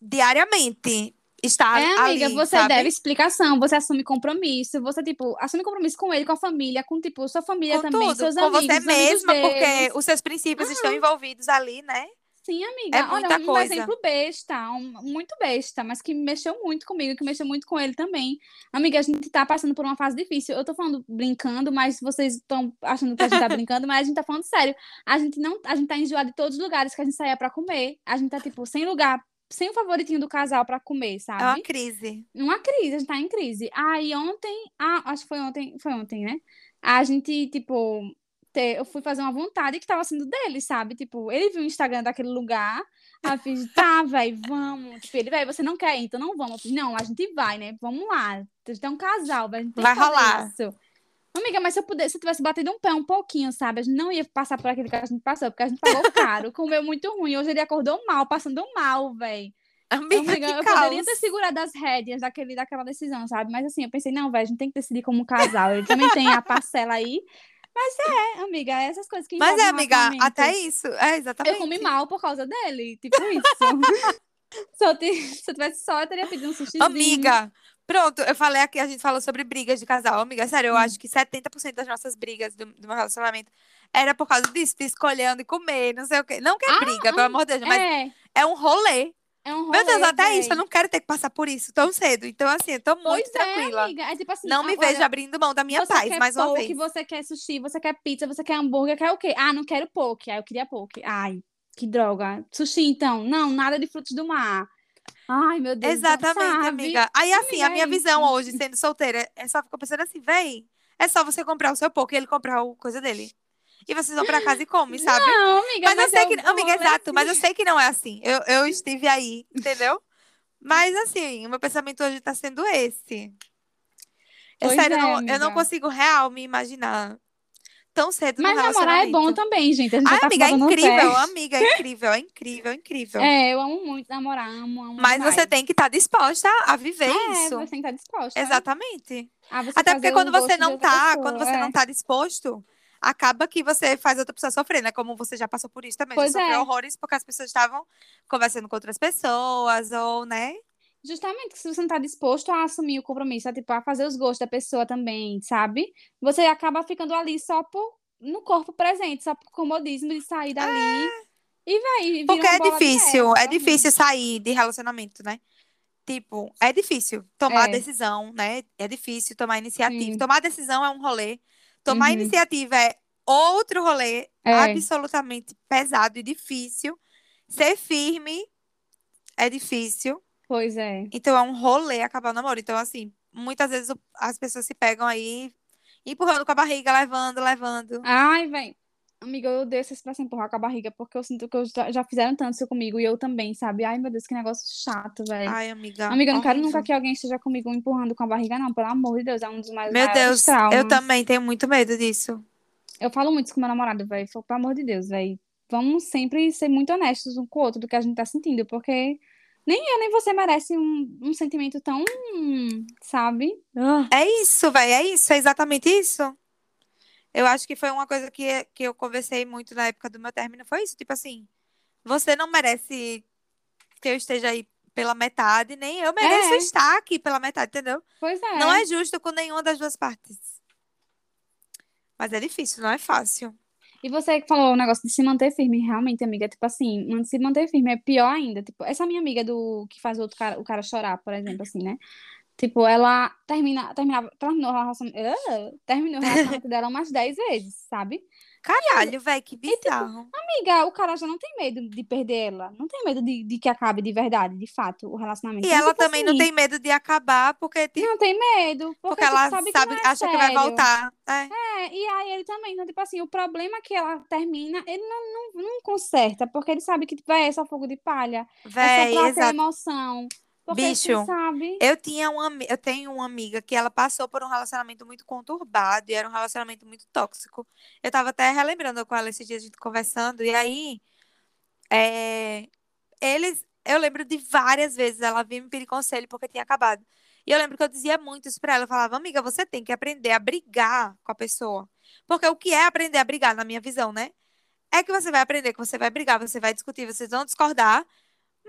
diariamente estar é, amiga, ali, você sabe? deve explicação, você assume compromisso, você, tipo, assume compromisso com ele, com a família, com, tipo, sua família com também, tudo, seus com amigos, você mesma, porque deles. os seus princípios uhum. estão envolvidos ali, né? Sim, amiga. É muita Olha, um coisa. exemplo besta, um, muito besta, mas que mexeu muito comigo, que mexeu muito com ele também. Amiga, a gente tá passando por uma fase difícil. Eu tô falando brincando, mas vocês estão achando que a gente tá [LAUGHS] brincando, mas a gente tá falando sério. A gente não, a gente tá enjoado de todos os lugares que a gente saía para comer. A gente tá tipo sem lugar sem o favoritinho do casal para comer, sabe? É uma crise. Uma crise, a gente tá em crise. Aí ontem, ah, acho que foi ontem, foi ontem, né? A gente, tipo, ter, eu fui fazer uma vontade que tava sendo dele, sabe? Tipo, ele viu o Instagram daquele lugar, aí eu fiz, [LAUGHS] tá, velho, vamos. Tipo, ele, velho, você não quer ir, então não vamos. Eu fiz, não, a gente vai, né? Vamos lá. A gente é um casal, a gente vai rolar. Isso. Amiga, mas se eu pudesse, se eu tivesse batido um pé um pouquinho, sabe? A gente não ia passar por aquilo que a gente passou, porque a gente pagou caro, [LAUGHS] comeu muito ruim. Hoje ele acordou mal, passando mal, velho. Amiga, Amiga eu caos. poderia ter segurado as rédeas daquele, daquela decisão, sabe? Mas assim, eu pensei, não, velho, a gente tem que decidir como casal. Ele também tem a parcela aí. Mas é, amiga, é essas coisas que Mas é, amiga, até isso. É, exatamente. Eu comi mal por causa dele, tipo isso. [LAUGHS] [LAUGHS] se, eu se eu tivesse só, eu teria pedido um sushizinho. Amiga, pronto, eu falei aqui, a gente falou sobre brigas de casal. Amiga, sério, eu hum. acho que 70% das nossas brigas do, do meu relacionamento era por causa disso, de escolher onde comer, não sei o quê. Não que é ah, briga, ah, pelo amor de Deus, mas é, é um rolê. É um rolê, Meu Deus, até véi. isso, eu não quero ter que passar por isso tão cedo. Então, assim, eu tô muito pois é, tranquila. É. É tipo assim, não me vejo abrindo mão da minha paz, mais uma poke, vez. Você quer sushi, você quer pizza, você quer hambúrguer, quer o quê? Ah, não quero poke. Aí eu queria poke. Ai, que droga. Sushi, então. Não, nada de frutos do mar. Ai, meu Deus. Exatamente, amiga. Aí, assim, a minha é visão hoje, sendo solteira, é só ficar pensando assim, véi, é só você comprar o seu poke e ele comprar o coisa dele e vocês vão pra casa e comem, sabe? Não, amiga, mas, mas eu sei que. Amiga, exato, mas eu sei que não é assim. Eu, eu estive aí, [LAUGHS] entendeu? Mas assim, o meu pensamento hoje tá sendo esse. É sério, é, não, eu não consigo real me imaginar tão cedo Mas namorar é bom também, gente. A gente Ai, tá amiga, é incrível, amiga, é incrível, é incrível, é incrível. É, eu amo muito namorar, amo, amo Mas demais. você tem que estar tá disposta a viver é, isso. você tem que estar tá disposta. Exatamente. Até porque quando você não tá, pessoa, quando você é. não tá disposto, acaba que você faz outra pessoa sofrer, né? Como você já passou por isso também. Pois sofreu é. horrores porque as pessoas estavam conversando com outras pessoas, ou, né? Justamente, se você não tá disposto a assumir o compromisso, a, tipo, a fazer os gostos da pessoa também, sabe? Você acaba ficando ali só por, no corpo presente, só por comodismo de sair dali. É. E vai. Porque é difícil, é difícil sair de relacionamento, né? Tipo, é difícil tomar é. decisão, né? É difícil tomar iniciativa. Sim. Tomar decisão é um rolê. Tomar uhum. iniciativa é outro rolê é. absolutamente pesado e difícil. Ser firme é difícil. Pois é. Então é um rolê acabar o namoro. Então, assim, muitas vezes as pessoas se pegam aí empurrando com a barriga, levando, levando. Ai, vem. Amiga, eu odeio essa expressão empurrar com a barriga, porque eu sinto que eu já, já fizeram tanto isso comigo e eu também, sabe? Ai, meu Deus, que negócio chato, velho. Ai, amiga. Amiga, eu não quero nunca que alguém esteja comigo empurrando com a barriga, não. Pelo amor de Deus, é um dos mais Meu Deus, traumas. eu também tenho muito medo disso. Eu falo muito isso com meu namorado, velho. Pelo amor de Deus, velho. Vamos sempre ser muito honestos um com o outro do que a gente tá sentindo, porque nem eu nem você merece um, um sentimento tão, sabe? É isso, velho, é isso, é exatamente isso. Eu acho que foi uma coisa que, que eu conversei muito na época do meu término, foi isso, tipo assim, você não merece que eu esteja aí pela metade, nem eu mereço é. estar aqui pela metade, entendeu? Pois é. Não é justo com nenhuma das duas partes. Mas é difícil, não é fácil. E você que falou o negócio de se manter firme, realmente, amiga, tipo assim, se manter firme é pior ainda. Tipo, essa minha amiga do que faz o outro cara, o cara chorar, por exemplo, assim, né? Tipo, ela termina, terminava, terminou o relacionamento, uh, terminou o relacionamento dela umas 10 vezes, sabe? Caralho, velho, que bizarro. E, tipo, amiga, o cara já não tem medo de perder ela. Não tem medo de, de que acabe de verdade, de fato, o relacionamento. E ela tipo também assim, não tem medo de acabar, porque. Tipo, não tem medo. Porque, porque ela tipo, sabe, sabe que é acha sério. que vai voltar. É. é, e aí ele também. Então, tipo assim, o problema que ela termina, ele não, não, não conserta, porque ele sabe que, tipo, é só fogo de palha. Véi, é só pra ter emoção. Porque Bicho, sabe. eu tinha uma, eu tenho uma amiga que ela passou por um relacionamento muito conturbado e era um relacionamento muito tóxico. Eu tava até relembrando com ela esses dias a gente conversando e aí é, eles, eu lembro de várias vezes ela vinha me pedir conselho porque tinha acabado. E eu lembro que eu dizia muito isso pra ela, eu falava: "Amiga, você tem que aprender a brigar com a pessoa". Porque o que é aprender a brigar na minha visão, né? É que você vai aprender que você vai brigar, você vai discutir, vocês vão discordar,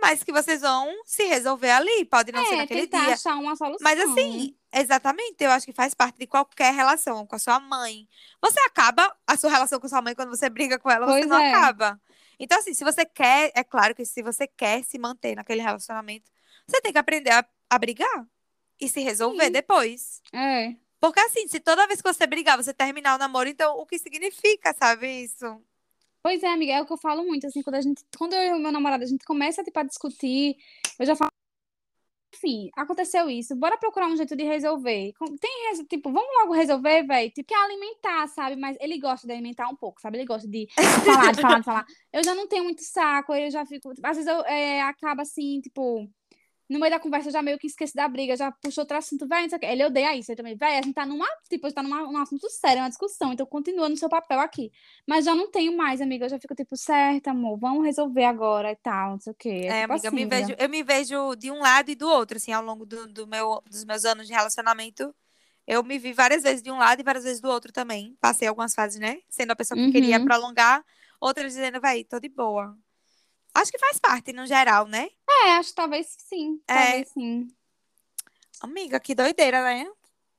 mas que vocês vão se resolver ali. Pode não é, ser naquele tentar dia. achar uma solução. Mas assim, exatamente, eu acho que faz parte de qualquer relação com a sua mãe. Você acaba a sua relação com a sua mãe quando você briga com ela, pois você não é. acaba. Então, assim, se você quer, é claro que se você quer se manter naquele relacionamento, você tem que aprender a, a brigar e se resolver Sim. depois. É. Porque assim, se toda vez que você brigar, você terminar o namoro, então o que significa, sabe isso? Pois é, amiga, é o que eu falo muito, assim, quando a gente, quando eu e o meu namorado, a gente começa, tipo, a discutir, eu já falo, enfim, aconteceu isso, bora procurar um jeito de resolver. Tem, tipo, vamos logo resolver, velho, tipo, quer alimentar, sabe, mas ele gosta de alimentar um pouco, sabe, ele gosta de falar, de falar, de falar. Eu já não tenho muito saco, eu já fico, às vezes eu, é, acaba assim, tipo, no meio da conversa já meio que esqueci da briga, já puxou outro assunto, vai, Ele odeia isso, eu também, vai, a gente tá numa, tipo, a gente tá numa, num assunto sério, uma discussão, então continua no seu papel aqui. Mas já não tenho mais, amiga, eu já fico tipo, certo, amor, vamos resolver agora e tal, não sei o quê. É, é tipo amiga, assim, eu, me vejo, eu me vejo de um lado e do outro, assim, ao longo do, do meu, dos meus anos de relacionamento. Eu me vi várias vezes de um lado e várias vezes do outro também. Passei algumas fases, né? Sendo a pessoa que uhum. queria prolongar, outras dizendo, vai, tô de boa. Acho que faz parte, no geral, né? É, acho que talvez sim. É. Talvez sim. Amiga, que doideira, né?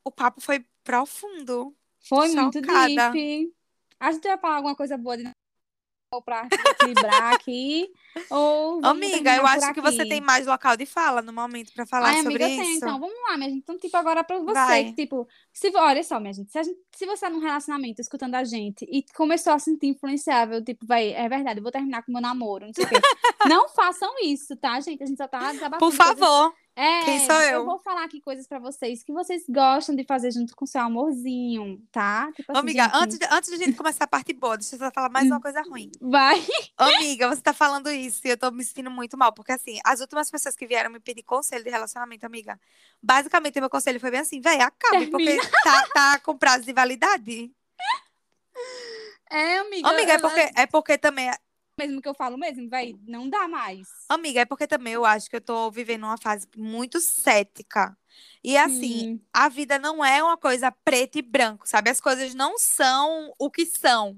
O papo foi profundo. Foi Chocada. muito deep. A gente vai falar alguma coisa boa de para equilibrar aqui. Ou Amiga, eu acho que você tem mais local de fala no momento para falar Ai, sobre amiga, isso. Tem, então, vamos lá, minha gente. Então, tipo, agora para você, que, tipo, se, olha só, minha gente se, gente, se você tá num relacionamento escutando a gente e começou a sentir influenciável, tipo, vai, é verdade, eu vou terminar com meu namoro, não sei o quê. [LAUGHS] não façam isso, tá, gente? A gente só tá desabafando. Por favor. Coisas é, Quem sou eu? Eu vou falar aqui coisas pra vocês que vocês gostam de fazer junto com seu amorzinho, tá? Tipo assim, Amiga, gente... antes, de, antes de a gente começar a parte boa, deixa eu só falar mais uma coisa ruim. [LAUGHS] Vai. Amiga, você tá falando isso e eu tô me sentindo muito mal, porque assim, as últimas pessoas que vieram me pedir conselho de relacionamento, amiga, basicamente meu conselho foi bem assim, véi, acabe, Termina. porque tá, tá com prazo de validade. [LAUGHS] É, amiga. Amiga, é porque, é porque também mesmo que eu falo mesmo, vai, não dá mais. Amiga, é porque também eu acho que eu tô vivendo uma fase muito cética. E assim, hum. a vida não é uma coisa preto e branco, sabe? As coisas não são o que são.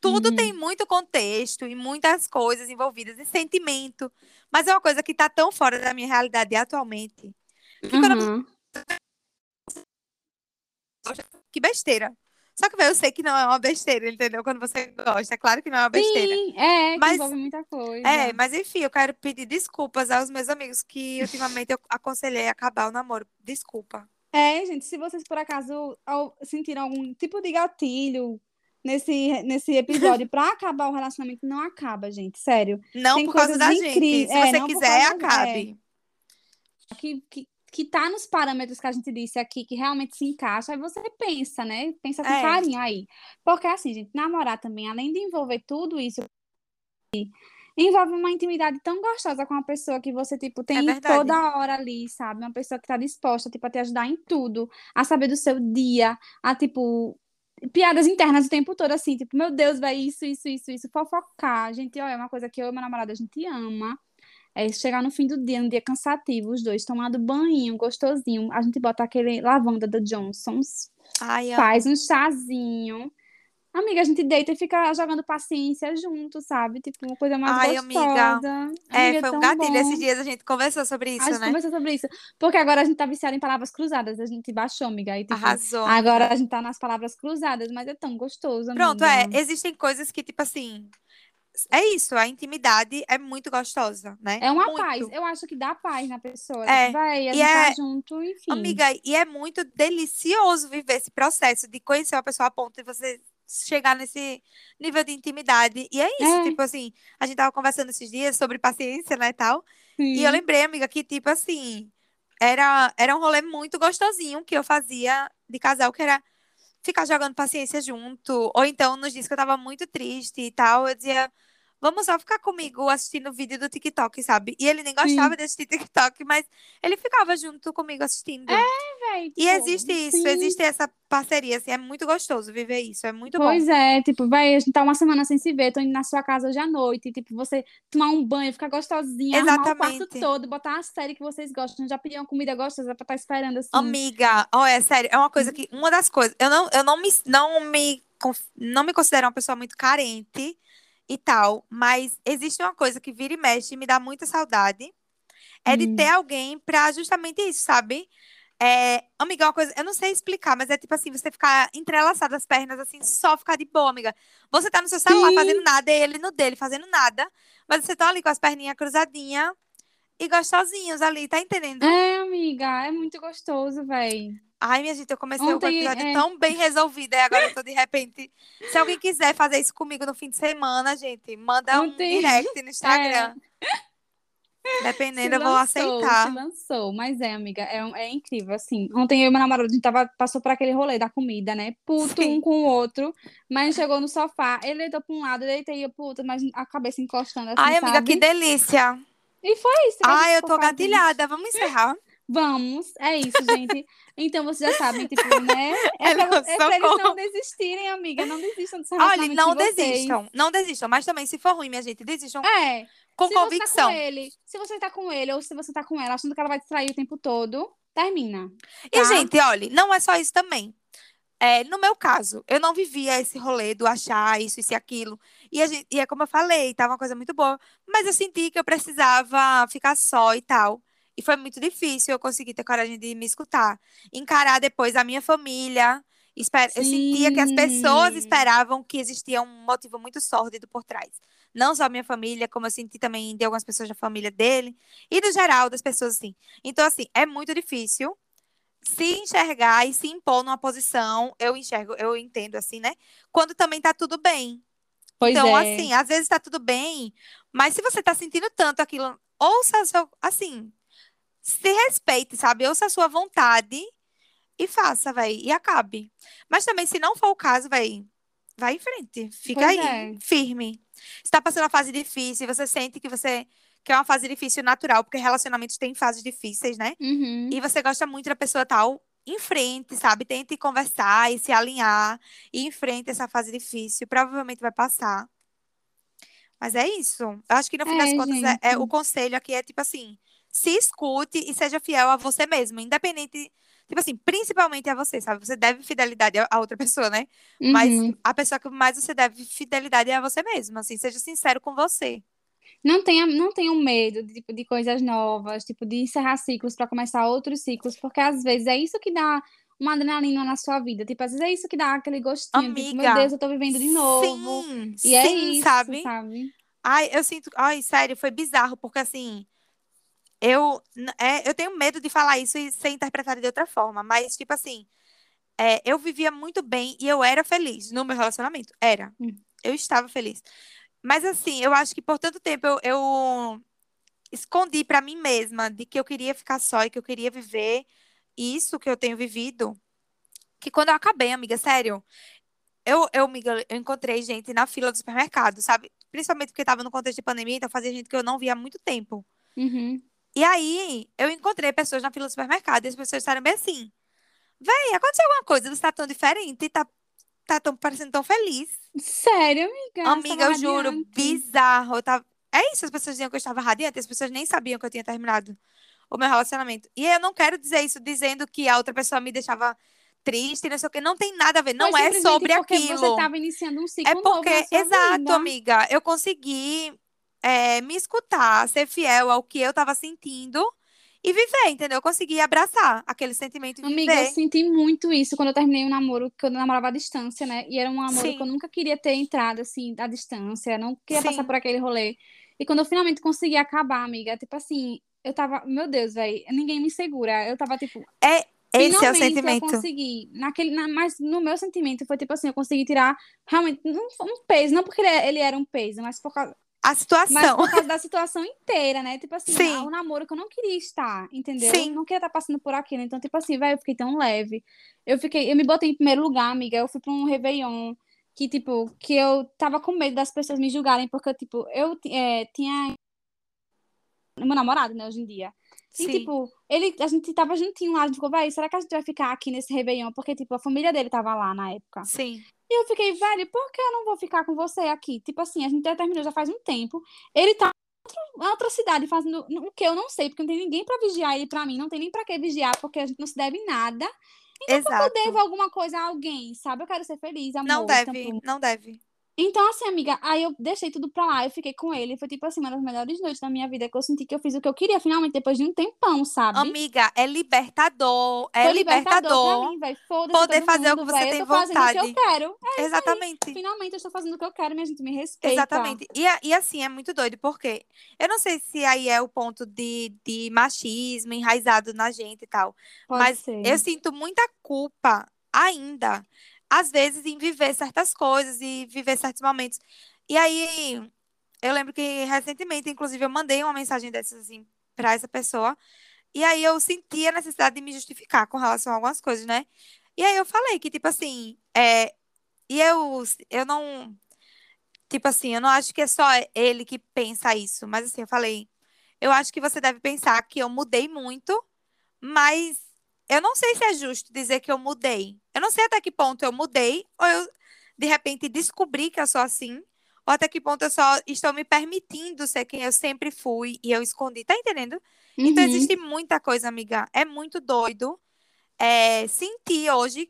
Tudo uhum. tem muito contexto e muitas coisas envolvidas e sentimento. Mas é uma coisa que tá tão fora da minha realidade atualmente. Que, uhum. que besteira. Só que eu sei que não é uma besteira, entendeu? Quando você gosta. É claro que não é uma besteira. Sim, é, mas, envolve muita coisa. É, mas enfim, eu quero pedir desculpas aos meus amigos que ultimamente eu aconselhei a acabar o namoro. Desculpa. É, gente, se vocês por acaso sentiram algum tipo de gatilho nesse, nesse episódio pra [LAUGHS] acabar o relacionamento, não acaba, gente. Sério. Não Tem por causa da gente. Se é, você quiser, acabe. É, que, que, que tá nos parâmetros que a gente disse aqui, que realmente se encaixa, aí você pensa, né? Pensa com é. carinho aí. Porque assim, gente, namorar também, além de envolver tudo isso, envolve uma intimidade tão gostosa com uma pessoa que você, tipo, tem é toda hora ali, sabe? Uma pessoa que tá disposta, tipo, a te ajudar em tudo, a saber do seu dia, a, tipo, piadas internas o tempo todo, assim, tipo, meu Deus, vai isso, isso, isso, isso, fofocar. Gente, olha, é uma coisa que eu e meu namorado, a gente ama. É chegar no fim do dia, um dia cansativo, os dois tomando banho, gostosinho. A gente bota aquele lavanda da Johnson's, Ai, faz um chazinho. Amiga, a gente deita e fica jogando paciência junto, sabe? Tipo, uma coisa mais Ai, gostosa. Amiga. É, amiga, foi um gatilho. Bom. Esses dias a gente conversou sobre isso, a gente né? conversou sobre isso. Porque agora a gente tá viciada em palavras cruzadas. A gente baixou, amiga. E, tipo, Arrasou. Agora a gente tá nas palavras cruzadas, mas é tão gostoso, amiga. Pronto, é. Existem coisas que, tipo assim é isso, a intimidade é muito gostosa, né? É uma muito. paz. Eu acho que dá paz na pessoa. É. Vai, a gente é, tá junto, enfim. Amiga, e é muito delicioso viver esse processo de conhecer uma pessoa a ponto de você chegar nesse nível de intimidade. E é isso, é. tipo assim, a gente tava conversando esses dias sobre paciência, né, e tal. Sim. E eu lembrei, amiga, que tipo assim, era, era um rolê muito gostosinho que eu fazia de casal, que era ficar jogando paciência junto. Ou então, nos dias que eu tava muito triste e tal, eu dizia, vamos só ficar comigo assistindo vídeo do TikTok, sabe? E ele nem gostava sim. de assistir TikTok, mas ele ficava junto comigo assistindo. É, velho. E existe isso, sim. existe essa parceria, assim, é muito gostoso viver isso, é muito pois bom. Pois é, tipo, vai, a gente tá uma semana sem se ver, tô indo na sua casa hoje à noite, tipo, você tomar um banho, ficar gostosinha, Exatamente. arrumar o quarto todo, botar uma série que vocês gostam, já pediram comida gostosa pra estar tá esperando, assim. Amiga, ó, oh, é sério, é uma coisa que, uma das coisas, eu não, eu não me, não me, não me considero uma pessoa muito carente, e tal, mas existe uma coisa que vira e mexe e me dá muita saudade, é hum. de ter alguém pra justamente isso, sabe? É, amiga, é uma coisa, eu não sei explicar, mas é tipo assim, você ficar entrelaçado as pernas, assim, só ficar de boa, amiga. Você tá no seu celular Sim. fazendo nada, e ele no dele fazendo nada, mas você tá ali com as perninhas cruzadinhas e gostosinhos ali, tá entendendo? É, amiga, é muito gostoso, véi. Ai, minha gente, eu comecei Ontem, o episódio é... tão bem resolvido, e agora eu tô de repente. Se alguém quiser fazer isso comigo no fim de semana, gente, manda Ontem... um direct no Instagram. É. Dependendo, eu vou aceitar. Se lançou, mas é, amiga, é, é incrível, assim. Ontem eu e meu namorado, a gente tava, passou por aquele rolê da comida, né? Puto Sim. um com o outro, mas chegou no sofá, ele deitou pra um lado, eu deitei pro outro, mas a cabeça encostando assim, Ai, amiga, sabe? que delícia! E foi isso. Ah, eu tô gatilhada. Vamos encerrar. [LAUGHS] Vamos, é isso, gente. Então vocês já sabem, tipo, né? [LAUGHS] É, pra, é pra eles não desistirem, amiga. Não desistam desse Olha, não de desistam. Não desistam. Mas também, se for ruim, minha gente, desistam. É. Com se convicção. Você tá com ele, se você tá com ele ou se você tá com ela, achando que ela vai te trair o tempo todo, termina. Tá? E, gente, olha, não é só isso também. É, no meu caso, eu não vivia esse rolê do achar isso, isso e aquilo. E, gente, e é como eu falei, tá uma coisa muito boa. Mas eu senti que eu precisava ficar só e tal. E foi muito difícil eu conseguir ter coragem de me escutar. Encarar depois a minha família. Esper... Eu sentia que as pessoas esperavam que existia um motivo muito sórdido por trás. Não só a minha família, como eu senti também de algumas pessoas da família dele. E no geral das pessoas, assim. Então, assim, é muito difícil se enxergar e se impor numa posição, eu enxergo, eu entendo assim, né? Quando também tá tudo bem. Pois então, é. assim, às vezes tá tudo bem, mas se você tá sentindo tanto aquilo, ouça seu, assim, se respeite, sabe? Ouça a sua vontade e faça, vai, e acabe. Mas também, se não for o caso, vai, vai em frente, fica pois aí, é. firme. Se tá passando uma fase difícil, você sente que você que é uma fase difícil natural, porque relacionamentos têm fases difíceis, né? Uhum. E você gosta muito da pessoa tal, em frente, sabe? Tente conversar e se alinhar e em frente essa fase difícil. Provavelmente vai passar. Mas é isso. Eu acho que no fim é, das contas é, é, o conselho aqui é tipo assim: se escute e seja fiel a você mesmo, independente. Tipo assim, principalmente a você, sabe? Você deve fidelidade a outra pessoa, né? Uhum. Mas a pessoa que mais você deve fidelidade é a você mesmo. Assim, seja sincero com você. Não tenha, não tenha medo de, tipo, de coisas novas, tipo, de encerrar ciclos para começar outros ciclos, porque às vezes é isso que dá uma adrenalina na sua vida. Tipo, às vezes é isso que dá aquele gostinho. Amiga, tipo, meu Deus, eu tô vivendo de novo. Sim, e é sim, isso, sabe? sabe? Ai, eu sinto. Ai, sério, foi bizarro, porque assim. Eu, é, eu tenho medo de falar isso e ser interpretado de outra forma, mas, tipo assim, é, eu vivia muito bem e eu era feliz no meu relacionamento. Era. Hum. Eu estava feliz. Mas assim, eu acho que por tanto tempo eu, eu escondi para mim mesma de que eu queria ficar só e que eu queria viver isso que eu tenho vivido. Que quando eu acabei, amiga, sério, eu, eu, amiga, eu encontrei gente na fila do supermercado, sabe? Principalmente porque estava no contexto de pandemia, então fazia gente que eu não via há muito tempo. Uhum. E aí, eu encontrei pessoas na fila do supermercado e as pessoas estavam bem assim. Véi, aconteceu alguma coisa, você tá tão diferente, tá tá tão parecendo tão feliz. Sério, amiga? Amiga, eu juro, bizarro. Eu tava... É isso, as pessoas diziam que eu estava radiante, as pessoas nem sabiam que eu tinha terminado o meu relacionamento. E eu não quero dizer isso dizendo que a outra pessoa me deixava triste, não sei o que, não tem nada a ver, não é sobre porque aquilo. Você estava iniciando um ciclo É porque, exato, vida. amiga, eu consegui é, me escutar, ser fiel ao que eu estava sentindo e viver, entendeu? Eu consegui abraçar aquele sentimento de Amiga, viver. eu senti muito isso quando eu terminei o um namoro, que eu namorava à distância, né? E era um namoro Sim. que eu nunca queria ter entrado, assim, à distância, não queria Sim. passar por aquele rolê. E quando eu finalmente consegui acabar, amiga, tipo assim, eu tava, meu Deus, velho, ninguém me segura. Eu tava, tipo. É, esse é o sentimento. eu consegui. Naquele, na, mas no meu sentimento foi tipo assim, eu consegui tirar realmente um, um peso, não porque ele, ele era um peso, mas por causa a situação. Mas por causa da situação inteira, né? Tipo assim, Sim. um namoro que eu não queria estar, entendeu? Sim. Eu não queria estar passando por aquilo. Então, tipo assim, vai, eu fiquei tão leve. Eu fiquei, eu me botei em primeiro lugar, amiga. Eu fui pra um Réveillon que, tipo, que eu tava com medo das pessoas me julgarem, porque, tipo, eu é, tinha meu namorado, né, hoje em dia. E, Sim. tipo, ele, a gente tava juntinho lá, a gente ficou, vai, será que a gente vai ficar aqui nesse Réveillon? Porque, tipo, a família dele tava lá na época. Sim. E eu fiquei, velho, por que eu não vou ficar com você aqui? Tipo assim, a gente já terminou já faz um tempo. Ele tá em outra cidade fazendo o que eu não sei, porque não tem ninguém para vigiar ele para mim, não tem nem para que vigiar, porque a gente não se deve nada. Então, Exato. eu devo alguma coisa a alguém, sabe? Eu quero ser feliz, amor. Não deve, não deve. Então, assim, amiga, aí eu deixei tudo pra lá, eu fiquei com ele. Foi, tipo assim, uma das melhores noites da minha vida, que eu senti que eu fiz o que eu queria, finalmente, depois de um tempão, sabe? Amiga, é libertador. É Foi libertador. libertador poder fazer mundo, o que você tem vontade. Eu tô fazendo o que eu quero. É Exatamente. Finalmente eu estou fazendo o que eu quero, minha gente me respeita. Exatamente. E, e assim, é muito doido, porque eu não sei se aí é o ponto de, de machismo enraizado na gente e tal. Pode mas ser. eu sinto muita culpa ainda às vezes, em viver certas coisas e viver certos momentos. E aí, eu lembro que recentemente, inclusive, eu mandei uma mensagem dessas assim para essa pessoa. E aí eu senti a necessidade de me justificar com relação a algumas coisas, né? E aí eu falei que, tipo assim, é, e eu, eu não, tipo assim, eu não acho que é só ele que pensa isso, mas assim, eu falei, eu acho que você deve pensar que eu mudei muito, mas eu não sei se é justo dizer que eu mudei. Eu não sei até que ponto eu mudei, ou eu, de repente, descobri que eu sou assim, ou até que ponto eu só estou me permitindo ser quem eu sempre fui e eu escondi. Tá entendendo? Então, uhum. Então, existe muita coisa, amiga. É muito doido é, sentir hoje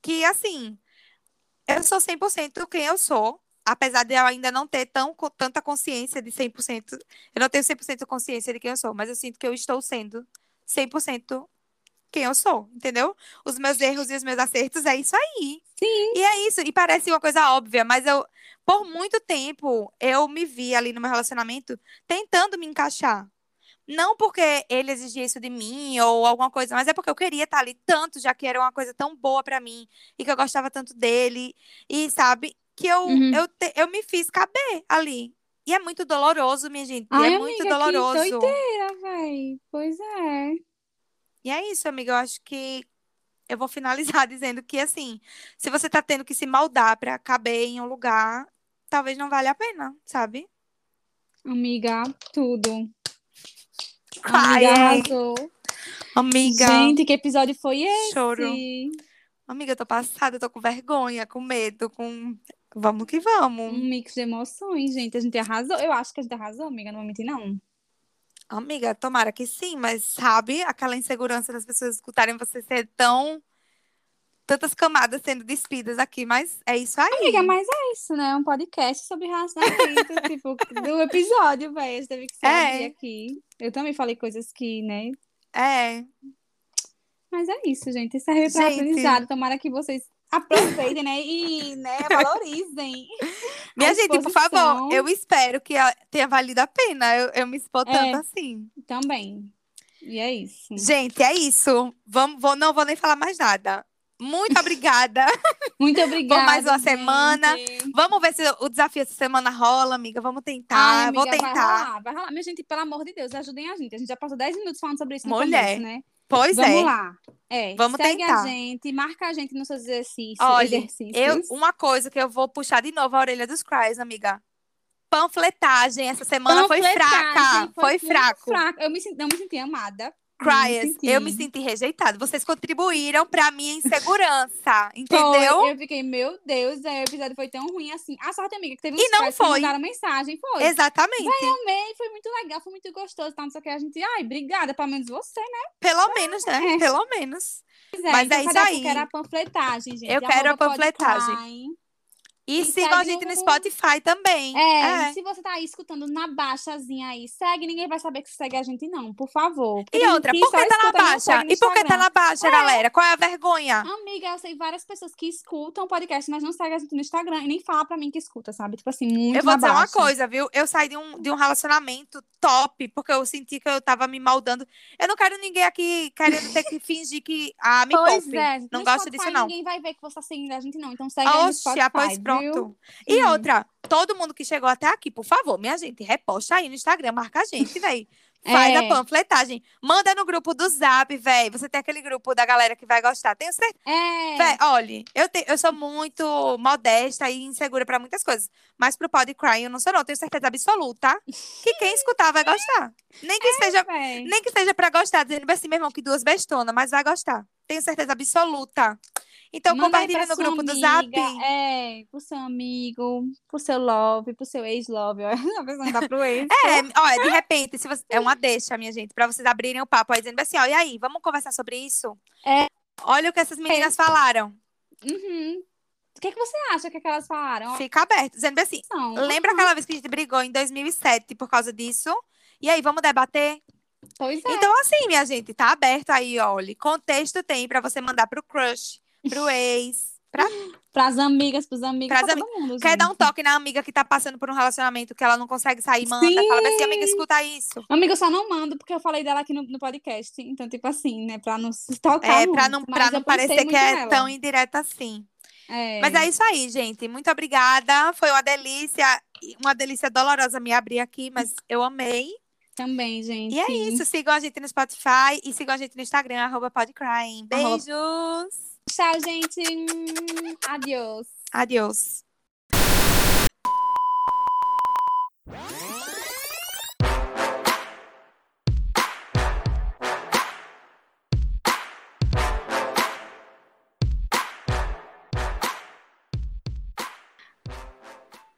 que, assim, eu sou 100% quem eu sou, apesar de eu ainda não ter tão, tanta consciência de 100%, eu não tenho 100% consciência de quem eu sou, mas eu sinto que eu estou sendo 100% quem eu sou, entendeu? Os meus erros e os meus acertos é isso aí. Sim. E é isso, e parece uma coisa óbvia, mas eu, por muito tempo, eu me vi ali no meu relacionamento tentando me encaixar. Não porque ele exigia isso de mim ou alguma coisa, mas é porque eu queria estar ali tanto, já que era uma coisa tão boa para mim e que eu gostava tanto dele. E sabe, que eu, uhum. eu, te, eu me fiz caber ali. E é muito doloroso, minha gente. Ai, é amiga, muito doloroso. Que doideira, véi. Pois é. E é isso, amiga. Eu acho que eu vou finalizar [LAUGHS] dizendo que, assim, se você tá tendo que se maldar pra caber em um lugar, talvez não valha a pena, sabe? Amiga, tudo. Amiga, arrasou. Amiga. Gente, que episódio foi esse? Choro. Amiga, eu tô passada, eu tô com vergonha, com medo, com. Vamos que vamos. Um mix de emoções, gente. A gente arrasou. Eu acho que a gente arrasou, amiga, não vou mentir, não. Amiga, tomara que sim, mas sabe aquela insegurança das pessoas escutarem você ser tão. Tantas camadas sendo despidas aqui, mas é isso aí. Amiga, mas é isso, né? Um podcast sobre relacionamento, [LAUGHS] tipo, do episódio, velho. Teve que ser é. aqui. Eu também falei coisas que, né? É. Mas é isso, gente. Isso é aprendizado. Tomara que vocês aproveitem, né? E né, valorizem. [LAUGHS] Minha gente, por favor, eu espero que tenha valido a pena eu, eu me expor tanto é, assim. Também. E é isso. Gente, é isso. Vamos, vou, não vou nem falar mais nada. Muito obrigada. [LAUGHS] Muito obrigada. [LAUGHS] Por mais uma gente. semana. Vamos ver se o desafio essa semana rola, amiga. Vamos tentar. Ai, amiga, vou tentar. Vai rolar, vai rolar. Minha gente, pelo amor de Deus, ajudem a gente. A gente já passou 10 minutos falando sobre isso no Mulher. começo, né? Pois Vamos é. Vamos lá. É, Vamos segue tentar. a gente, marca a gente nos seus exercícios. Olha, exercícios. eu, uma coisa que eu vou puxar de novo a orelha dos cries, amiga. Panfletagem essa semana foi fraca. Foi, foi fraco. Fraca. Eu me, não me senti amada. Criers, eu me senti rejeitada. Vocês contribuíram pra minha insegurança, [LAUGHS] entendeu? Foi, eu fiquei, meu Deus, o episódio foi tão ruim assim. A sorte, amiga, que teve uns e não foi. que mandaram mensagem, foi. Exatamente. Vai, amei, foi muito legal, foi muito gostoso, tá? Não sei o que. A gente, ai, obrigada, pelo menos você, né? Pelo menos, né? É. Pelo menos. É, Mas então, é isso aí. Eu quero a panfletagem, gente. Eu quero a panfletagem. E, e sigam a gente no Spotify também. É, é, se você tá aí escutando na baixazinha aí, segue, ninguém vai saber que segue a gente, não, por favor. E outra, por que tá na baixa? E por que tá na baixa, é. galera? Qual é a vergonha? Amiga, eu sei várias pessoas que escutam o podcast, mas não seguem a gente no Instagram e nem falam pra mim que escuta, sabe? Tipo assim, muito Eu vou dizer baixa. uma coisa, viu? Eu saí de um, de um relacionamento top, porque eu senti que eu tava me maldando. Eu não quero ninguém aqui querendo ter que fingir que. Ah, me [LAUGHS] pois poupe. É. Não gosto Spotify, disso, não. Ninguém vai ver que você tá seguindo a gente, não. Então segue Oxe, a gente no Spotify, pois pronto. Viu? E hum. outra, todo mundo que chegou até aqui, por favor, minha gente, reposta aí no Instagram, marca a gente, véi. [LAUGHS] Faz é. a panfletagem. Manda no grupo do Zap, velho. Você tem aquele grupo da galera que vai gostar. Tenho certeza. É. Véi, olha, eu, te, eu sou muito modesta e insegura para muitas coisas. Mas pro Pod Cry eu não sou, não. Tenho certeza absoluta que quem [LAUGHS] escutar vai gostar. Nem que, é, seja, nem que seja pra gostar, dizendo assim, meu irmão, que duas bestonas, mas vai gostar. Tenho certeza absoluta. Então, compartilha no grupo amiga, do Zap. É, pro seu amigo, pro seu love, pro seu ex-love. [LAUGHS] A pessoa não dá pro ex. É, olha, de repente, se você, é uma deixa, minha gente, pra vocês abrirem o papo aí, dizendo assim, ó, e aí, vamos conversar sobre isso? É. Olha o que essas meninas é. falaram. Uhum. O que, que você acha que, é que elas falaram? Fica aberto, dizendo assim, Não, lembra aquela vez que a gente brigou em 2007 por causa disso? E aí, vamos debater? Pois é. Então, assim, minha gente, tá aberto aí, olha. Contexto tem pra você mandar pro crush pro [LAUGHS] ex. Pra... Pras amigas, pros amigos, pras pra todo mundo. Quer dar um toque na amiga que tá passando por um relacionamento que ela não consegue sair, manda. Sim. Fala assim, amiga, escuta isso. Amiga, eu só não mando porque eu falei dela aqui no, no podcast. Então, tipo assim, né, pra não se tocar É, muito, pra não, pra não parecer que é nela. tão indireta assim. É. Mas é isso aí, gente. Muito obrigada. Foi uma delícia. Uma delícia dolorosa me abrir aqui, mas eu amei. Também, gente. E é isso. Sigam a gente no Spotify e sigam a gente no Instagram, arroba podcrying. Beijos! Arroba... Tchau, gente. Adiós. Adiós.